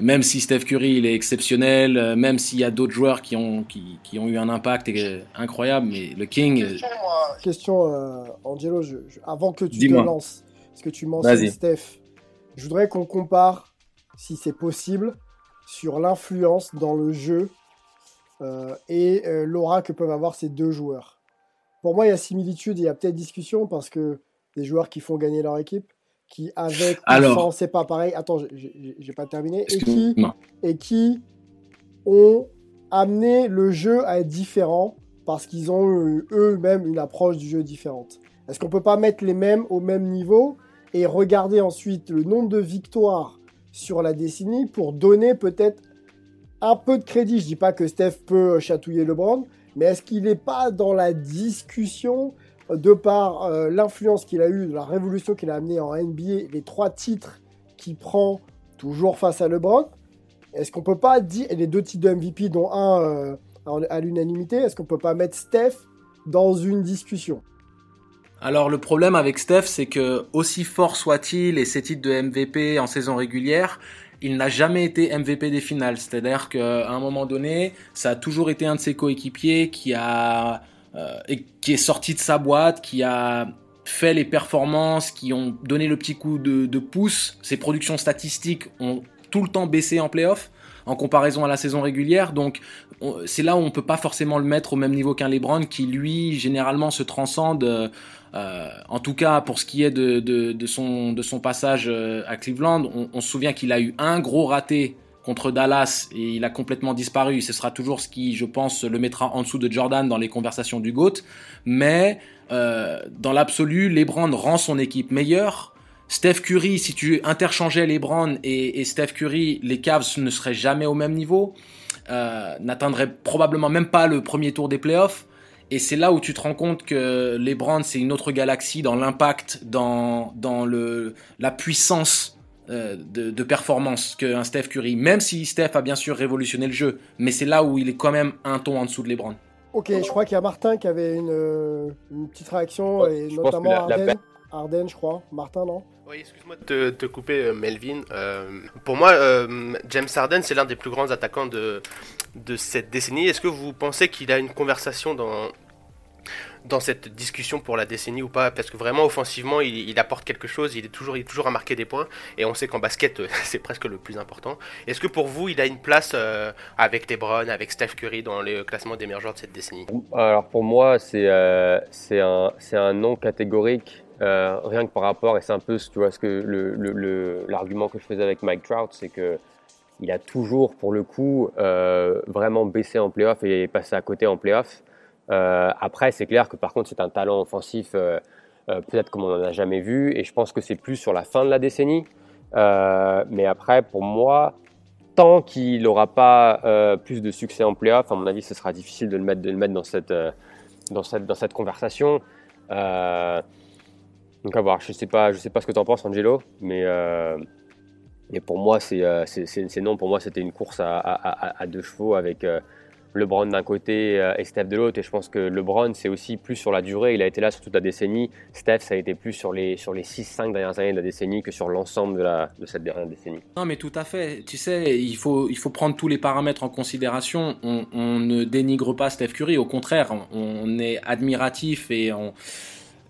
même si Steph Curry il est exceptionnel, euh, même s'il y a d'autres joueurs qui ont, qui, qui, ont eu un impact incroyable, mais le King. Question, euh, question euh, Angelo, avant que tu te lances, parce que tu mentionnes Steph, je voudrais qu'on compare, si c'est possible, sur l'influence dans le jeu et l'aura que peuvent avoir ces deux joueurs. Pour moi, il y a similitude et il y a peut-être discussion parce que des joueurs qui font gagner leur équipe, qui avec Alors, c'est pas pareil. Attends, j'ai pas terminé. Et qui, et qui ont amené le jeu à être différent parce qu'ils ont eu eux-mêmes une approche du jeu différente. Est-ce qu'on peut pas mettre les mêmes au même niveau et regarder ensuite le nombre de victoires sur la décennie pour donner peut-être un peu de crédit. Je dis pas que Steph peut chatouiller LeBron, mais est-ce qu'il n'est pas dans la discussion de par euh, l'influence qu'il a eue, la révolution qu'il a amenée en NBA, les trois titres qu'il prend toujours face à LeBron, est-ce qu'on peut pas dire, et les deux titres de MVP, dont un euh, à l'unanimité, est-ce qu'on peut pas mettre Steph dans une discussion? Alors le problème avec Steph, c'est que aussi fort soit-il et ses titres de MVP en saison régulière, il n'a jamais été MVP des finales. C'est-à-dire qu'à un moment donné, ça a toujours été un de ses coéquipiers qui a euh, qui est sorti de sa boîte, qui a fait les performances, qui ont donné le petit coup de, de pouce. Ses productions statistiques ont tout le temps baissé en playoff en comparaison à la saison régulière. Donc c'est là où on peut pas forcément le mettre au même niveau qu'un LeBron qui lui généralement se transcende. Euh, en tout cas pour ce qui est de, de, de son, de son passage euh, à Cleveland, on, on se souvient qu'il a eu un gros raté contre Dallas et il a complètement disparu. Ce sera toujours ce qui, je pense, le mettra en dessous de Jordan dans les conversations du GOAT. Mais euh, dans l'absolu, LeBron rend son équipe meilleure. Steph Curry, si tu interchangeais LeBron et, et Steph Curry, les Cavs ne seraient jamais au même niveau. Euh, n'atteindrait probablement même pas le premier tour des playoffs. Et c'est là où tu te rends compte que LeBron, c'est une autre galaxie dans l'impact, dans, dans le, la puissance euh, de, de, performance qu'un Steph Curry, même si Steph a bien sûr révolutionné le jeu, mais c'est là où il est quand même un ton en dessous de LeBron. Ok, je crois qu'il y a Martin qui avait une, une petite réaction, et notamment Arden. Arden, je crois. Martin, non? Oui, excuse-moi de te, couper, euh, Melvin. Euh, pour moi, euh, James Harden, c'est l'un des plus grands attaquants de, de cette décennie. Est-ce que vous pensez qu'il a une conversation dans, dans cette discussion pour la décennie ou pas? Parce que vraiment, offensivement, il, apporte quelque chose, il est, toujours, il est toujours à marquer des points, et on sait qu'en basket, c'est presque le plus important. Est-ce que pour vous, il a une place avec LeBron, avec Steph Curry dans le classement des meilleurs joueurs de cette décennie? Alors pour moi, c'est un, un nom catégorique euh, rien que par rapport, et c'est un peu tu vois, ce que l'argument que je faisais avec Mike Trout, c'est que il a toujours, pour le coup, euh, vraiment baissé en playoff et passé à côté en playoff. Euh, après, c'est clair que par contre, c'est un talent offensif peut-être comme on n'en a jamais vu, et je pense que c'est plus sur la fin de la décennie. mais après, pour moi, tant qu'il n'aura pas plus de succès en playoff, à mon avis, ce sera difficile de le mettre, dans, cette, conversation. Donc à voir, je sais pas, sais pas ce que tu en penses Angelo, mais, mais pour moi c'est euh, non, pour moi c'était une course à, deux chevaux avec euh, LeBron d'un côté euh, et Steph de l'autre, et je pense que LeBron c'est aussi plus sur la durée, il a été là sur toute la décennie, Steph ça a été plus sur les, sur les 6-5 dernières années de la décennie que sur l'ensemble de, la, cette dernière décennie. Non mais tout à fait, tu sais, il faut, il faut prendre tous les paramètres en considération, on, on ne dénigre pas Steph Curry, au contraire, on, on est admiratif et on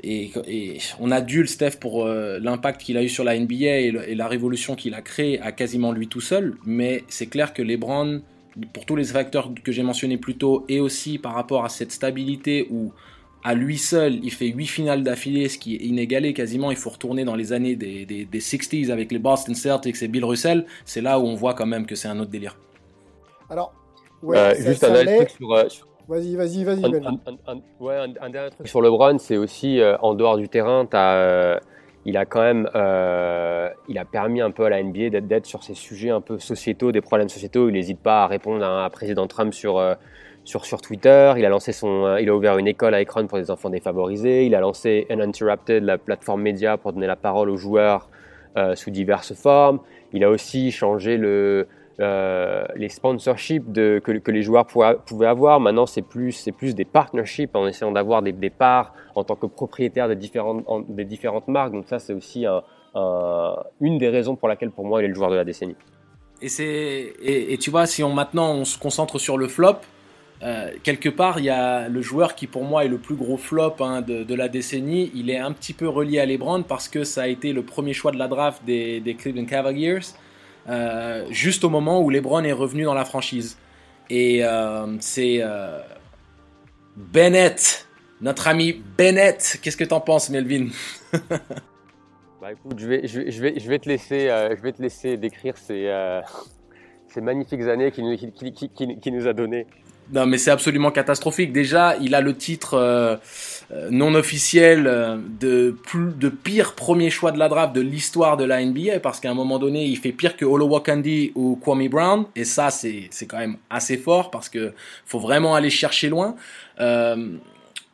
et, on adulte Steph pour euh, l'impact qu'il a eu sur la NBA et, la révolution qu'il a créée à quasiment lui tout seul. Mais c'est clair que LeBron, pour tous les facteurs que j'ai mentionnés plus tôt, et aussi par rapport à cette stabilité où à lui seul, il fait 8 finales d'affilée, ce qui est inégalé quasiment. Il faut retourner dans les années des, 60s avec les Boston Celtics et Bill Russell. C'est là où on voit quand même que c'est un autre délire. Alors, euh, juste un truc euh, sur, Vas-y, vas-y, vas-y. Un, ouais, un, dernier truc sur LeBron, c'est aussi euh, en dehors du terrain, as, euh, il a quand même, euh, il a permis un peu à la NBA d'être sur ces sujets un peu sociétaux, des problèmes sociétaux. Il n'hésite pas à répondre à un président Trump sur sur, sur Twitter. Il a lancé son, il a ouvert une école à Akron pour des enfants défavorisés. Il a lancé Uninterrupted, la plateforme média pour donner la parole aux joueurs sous diverses formes. Il a aussi changé le euh, les sponsorships que, les joueurs pouvaient avoir. Maintenant, c'est plus, des partnerships en essayant d'avoir des, parts en tant que propriétaire des différentes, marques. Donc ça, c'est aussi un, une des raisons pour laquelle, pour moi, il est le joueur de la décennie. Et, tu vois, si on, maintenant on se concentre sur le flop, euh, quelque part, il y a le joueur qui pour moi est le plus gros flop hein, de, la décennie. Il est un petit peu relié à LeBron parce que ça a été le premier choix de la draft des Cleveland Cavaliers. Euh, juste au moment où LeBron est revenu dans la franchise. Et euh, c'est euh, Bennett, notre ami Bennett. Qu'est-ce que t'en penses, Melvin? Bah écoute, je vais, je je vais, te laisser, je vais te laisser décrire ces, ces magnifiques années qu'il nous, qui, nous a données. Non, mais c'est absolument catastrophique. Déjà, il a le titre euh, euh, non officiel euh, de, plus, de pire premier choix de la draft de l'histoire de la NBA parce qu'à un moment donné, il fait pire que Wakandi ou Kwame Brown. Et ça, c'est, quand même assez fort parce que faut vraiment aller chercher loin. Euh,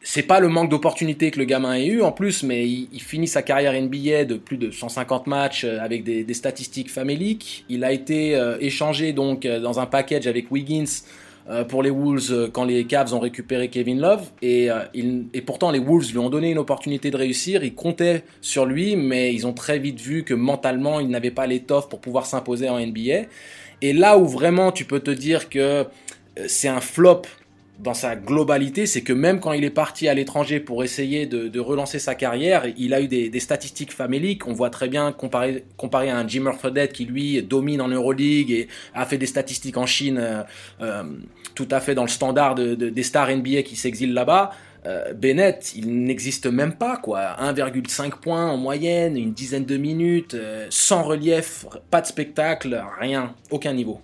c'est pas le manque d'opportunités que le gamin ait eu en plus, mais il, il, finit sa carrière NBA de plus de 150 matchs avec des, des statistiques faméliques. Il a été échangé donc dans un package avec Wiggins euh, pour les Wolves euh, quand les Cavs ont récupéré Kevin Love et, euh, et pourtant les Wolves lui ont donné une opportunité de réussir, ils comptaient sur lui mais ils ont très vite vu que mentalement il n'avait pas l'étoffe pour pouvoir s'imposer en NBA et là où vraiment tu peux te dire que c'est un flop dans sa globalité, c'est que même quand il est parti à l'étranger pour essayer de, relancer sa carrière, il a eu des, statistiques faméliques. On voit très bien comparé, comparé à un Jimmer Fredette qui lui domine en Euroleague et a fait des statistiques en Chine euh, euh tout à fait dans le standard de, de, des stars NBA qui s'exilent là-bas. Euh, Bennett, il n'existe même pas quoi. 1,5 points en moyenne, une dizaine de minutes, sans relief, pas de spectacle, rien, aucun niveau.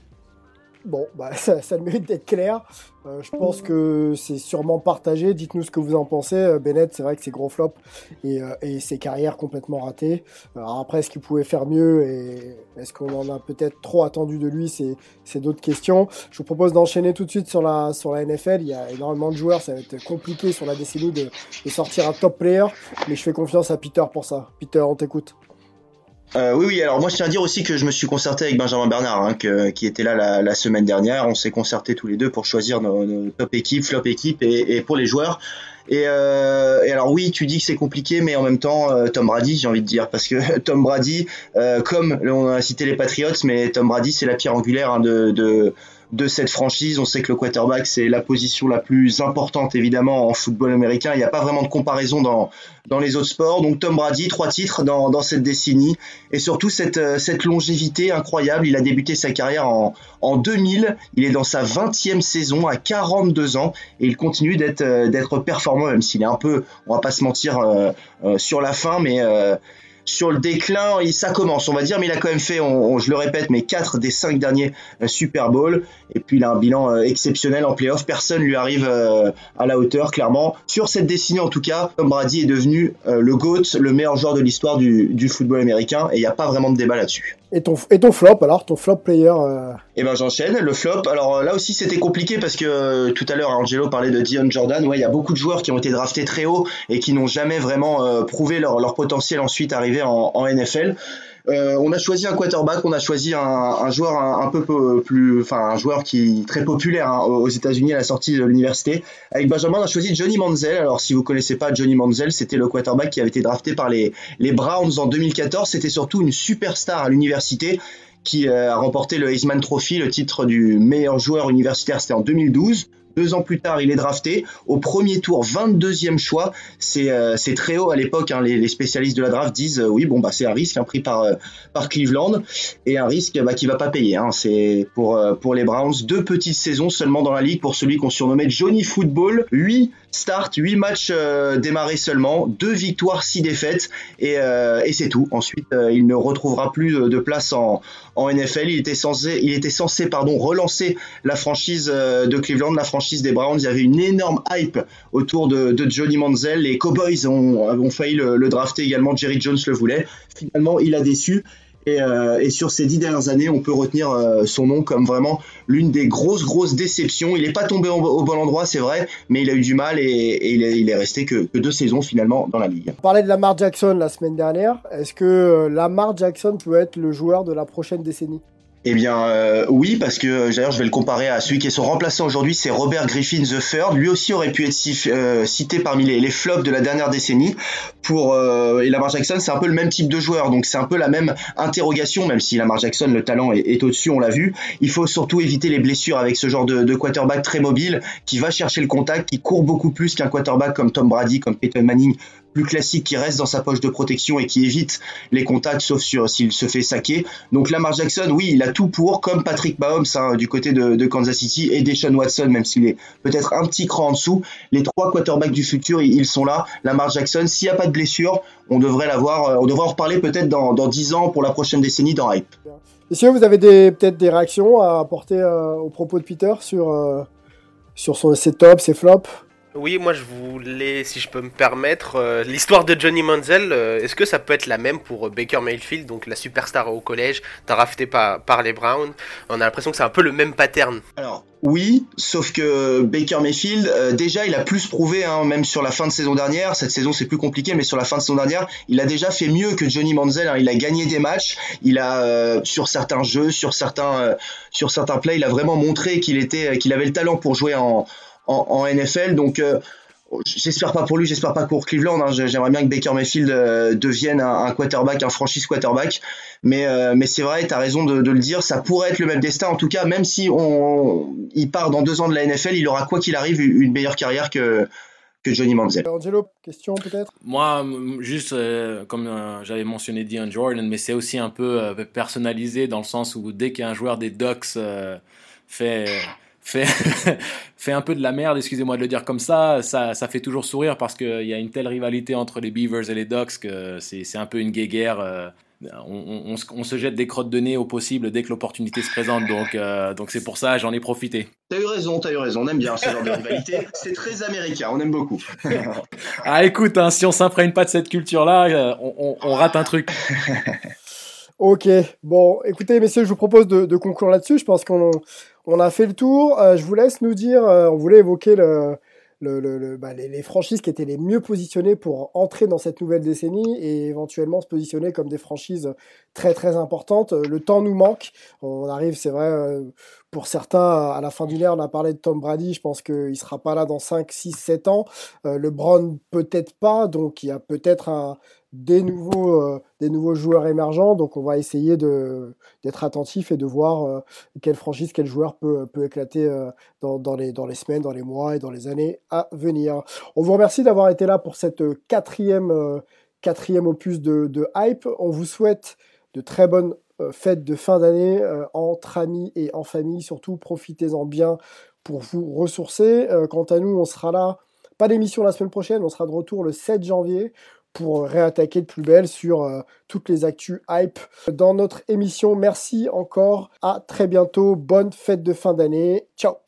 Bon, bah, ça, ça mérite d'être clair. Euh, je pense que c'est sûrement partagé. Dites-nous ce que vous en pensez. Euh, Bennett, c'est vrai que c'est gros flop et, euh, ses carrières complètement ratées. Alors après, est-ce qu'il pouvait faire mieux et est-ce qu'on en a peut-être trop attendu de lui? C'est d'autres questions. Je vous propose d'enchaîner tout de suite sur la, sur la NFL. Il y a énormément de joueurs. Ça va être compliqué sur la décennie de, de sortir un top player. Mais je fais confiance à Peter pour ça. Peter, on t'écoute. Euh, oui, oui. Alors moi, je tiens à dire aussi que je me suis concerté avec Benjamin Bernard, hein, qui était là la, semaine dernière. On s'est concerté tous les deux pour choisir nos, top équipes, flop équipes et, pour les joueurs. Et, euh, et, alors oui, tu dis que c'est compliqué, mais en même temps, euh, Tom Brady, j'ai envie de dire, parce que Tom Brady, euh, comme on a cité les Patriots, mais Tom Brady, c'est la pierre angulaire hein, de, de de cette franchise. On sait que le quarterback, c'est la position la plus importante, évidemment, en football américain. Il n'y a pas vraiment de comparaison dans, dans les autres sports. Donc Tom Brady, trois titres dans, dans cette décennie. Et surtout cette, euh, cette longévité incroyable. Il a débuté sa carrière en, en 2000. Il est dans sa 20e saison à 42 ans. Et il continue d'être euh, d'être performant, même s'il est un peu, on va pas se mentir, euh, sur la fin. Mais sur le déclin, ça commence, on va dire, mais il a quand même fait, on, je le répète, mais 4 des 5 derniers euh, Super Bowl. Et puis il a un bilan euh, exceptionnel en playoff. Personne lui arrive euh, à la hauteur, clairement. Sur cette décennie, en tout cas, Tom Brady est devenu le GOAT, le meilleur joueur de l'histoire du, du, football américain. Et il n'y a pas vraiment de débat là-dessus. Et ton, et ton flop, alors, ton flop player euh... Eh ben j'enchaîne. Le flop, alors euh, là aussi c'était compliqué parce que euh, tout à l'heure Angelo parlait de Dion Jordan. Ouais, il y a beaucoup de joueurs qui ont été draftés très haut et qui n'ont jamais vraiment euh, prouvé leur, leur potentiel ensuite arrivé en, en NFL. Euh, on a choisi un quarterback, on a choisi un, joueur un, peu plus, enfin un joueur qui très populaire hein, aux États-Unis à la sortie de l'université. Avec Benjamin, on a choisi Johnny Manziel. Alors si vous connaissez pas Johnny Manziel, c'était le quarterback qui avait été drafté par les, les Browns en 2014. C'était surtout une superstar à l'université qui euh, a remporté le Heisman Trophy, le titre du meilleur joueur universitaire, c'était en 2012. Deux ans plus tard, il est drafté au premier tour, 22e choix. C'est euh, très haut à l'époque. Hein, les, spécialistes de la draft disent euh, oui, bon bah c'est un risque hein, pris par euh, par Cleveland et un risque bah, qui va pas payer. Hein. C'est pour pour les Browns deux petites saisons seulement dans la ligue pour celui qu'on surnommait Johnny Football. 8 starts, 8 matchs démarrés seulement, deux victoires, six défaites et, et c'est tout. Ensuite, il ne retrouvera plus de, place en, NFL. Il était censé il était censé pardon relancer la franchise de Cleveland, la franchise des Browns. Il y avait une énorme hype autour de, Johnny Manziel. Les Cowboys ont, failli le, drafter également. Jerry Jones le voulait. Finalement, il a déçu. Et, euh, sur ces dix dernières années, on peut retenir euh, son nom comme vraiment l'une des grosses, grosses déceptions. Il n'est pas tombé au, bon endroit, c'est vrai, mais il a eu du mal et, il, est, resté que, que, deux saisons finalement dans la ligue. On parlait de Lamar Jackson la semaine dernière. Est-ce que euh, Lamar Jackson peut être le joueur de la prochaine décennie? Eh bien, euh, oui, parce que euh, d'ailleurs, je vais le comparer à celui qui est son remplaçant aujourd'hui, c'est Robert Griffin III. Lui aussi aurait pu être euh, cité parmi les, flops de la dernière décennie. Pour et Lamar Jackson, c'est un peu le même type de joueur, donc c'est un peu la même interrogation, même si Lamar Jackson, le talent est, est au-dessus, on l'a vu. Il faut surtout éviter les blessures avec ce genre de, de, quarterback très mobile, qui va chercher le contact, qui court beaucoup plus qu'un quarterback comme Tom Brady, comme Peyton Manning plus classique qui reste dans sa poche de protection et qui évite les contacts sauf s'il se fait saquer. Donc Lamar Jackson, oui, il a tout pour, comme Patrick Mahomes hein, du côté de, Kansas City et Deshaun Watson, même s'il est peut-être un petit cran en dessous. Les trois quarterbacks du futur, ils sont là. Lamar Jackson, s'il n'y a pas de blessure, on devrait euh, en reparler peut-être dans, dans 10 ans pour la prochaine décennie dans Hype. Messieurs, vous avez peut-être des réactions à apporter euh, au propos de Peter sur, euh, sur son, ses tops, ses flops? Oui, moi je voulais, si je peux me permettre, euh, l'histoire de Johnny Manziel, euh, est-ce que ça peut être la même pour euh, Baker Mayfield, donc la superstar au collège, drafté par, par les Browns? On a l'impression que c'est un peu le même pattern. Alors, oui, sauf que Baker Mayfield, déjà il a plus prouvé, hein, même sur la fin de saison dernière, cette saison c'est plus compliqué, mais sur la fin de saison dernière, il a déjà fait mieux que Johnny Manziel, hein. il a gagné des matchs, il a, sur certains jeux, sur certains, sur certains plays, il a vraiment montré qu'il était, qu'il avait le talent pour jouer en en, NFL. Donc, euh, j'espère pas pour lui, j'espère pas pour Cleveland. Hein. J'aimerais bien que Baker Mayfield euh, devienne un, quarterback, un franchise quarterback. Mais, euh, mais c'est vrai, tu as raison de, le dire, ça pourrait être le même destin. En tout cas, même si on, il part dans deux ans de la NFL, il aura quoi qu'il arrive une meilleure carrière que, que Johnny Manziel. Angelo, question peut-être? Moi, juste comme j'avais mentionné Dion Jordan, mais c'est aussi un peu personnalisé dans le sens où dès qu'un joueur des Ducks fait fait, fait un peu de la merde, excusez-moi de le dire comme ça, ça, ça fait toujours sourire parce qu'il y a une telle rivalité entre les Beavers et les Ducks que c'est un peu une guéguerre. Euh, on, on, se jette des crottes de nez au possible dès que l'opportunité se présente, donc euh, donc c'est pour ça j'en ai profité. T'as eu raison, t'as eu raison, on aime bien ce genre de rivalité, c'est très américain, on aime beaucoup. ah écoute, hein, si on s'imprègne pas de cette culture-là, euh, on, on, rate un truc. ok, bon, écoutez messieurs, je vous propose de, de conclure là-dessus, je pense qu'on on a fait le tour. Euh, je vous laisse nous dire, euh, on voulait évoquer bah, les, franchises qui étaient les mieux positionnées pour entrer dans cette nouvelle décennie et éventuellement se positionner comme des franchises très très importantes. Le temps nous manque. On arrive, c'est vrai, euh, pour certains, à la fin d'une ère, on a parlé de Tom Brady. Je pense qu'il ne sera pas là dans 5, 6, 7 ans. Euh, le Brown, peut-être pas. Donc, il y a peut-être un, des nouveaux, euh, des nouveaux joueurs émergents. Donc, on va essayer d'être attentif et de voir euh, quelle franchise, quel joueur peut, peut éclater euh, dans, dans, les, dans les semaines, dans les mois et dans les années à venir. On vous remercie d'avoir été là pour cette quatrième, quatrième opus de, de, Hype. On vous souhaite de très bonnes fêtes de fin d'année entre amis et en famille. Surtout, profitez-en bien pour vous ressourcer. quant à nous, on sera là. Pas d'émission la semaine prochaine, on sera de retour le 7 janvier pour réattaquer de plus belle sur euh, toutes les actus hype dans notre émission. Merci encore. À très bientôt. Bonne fête de fin d'année. Ciao.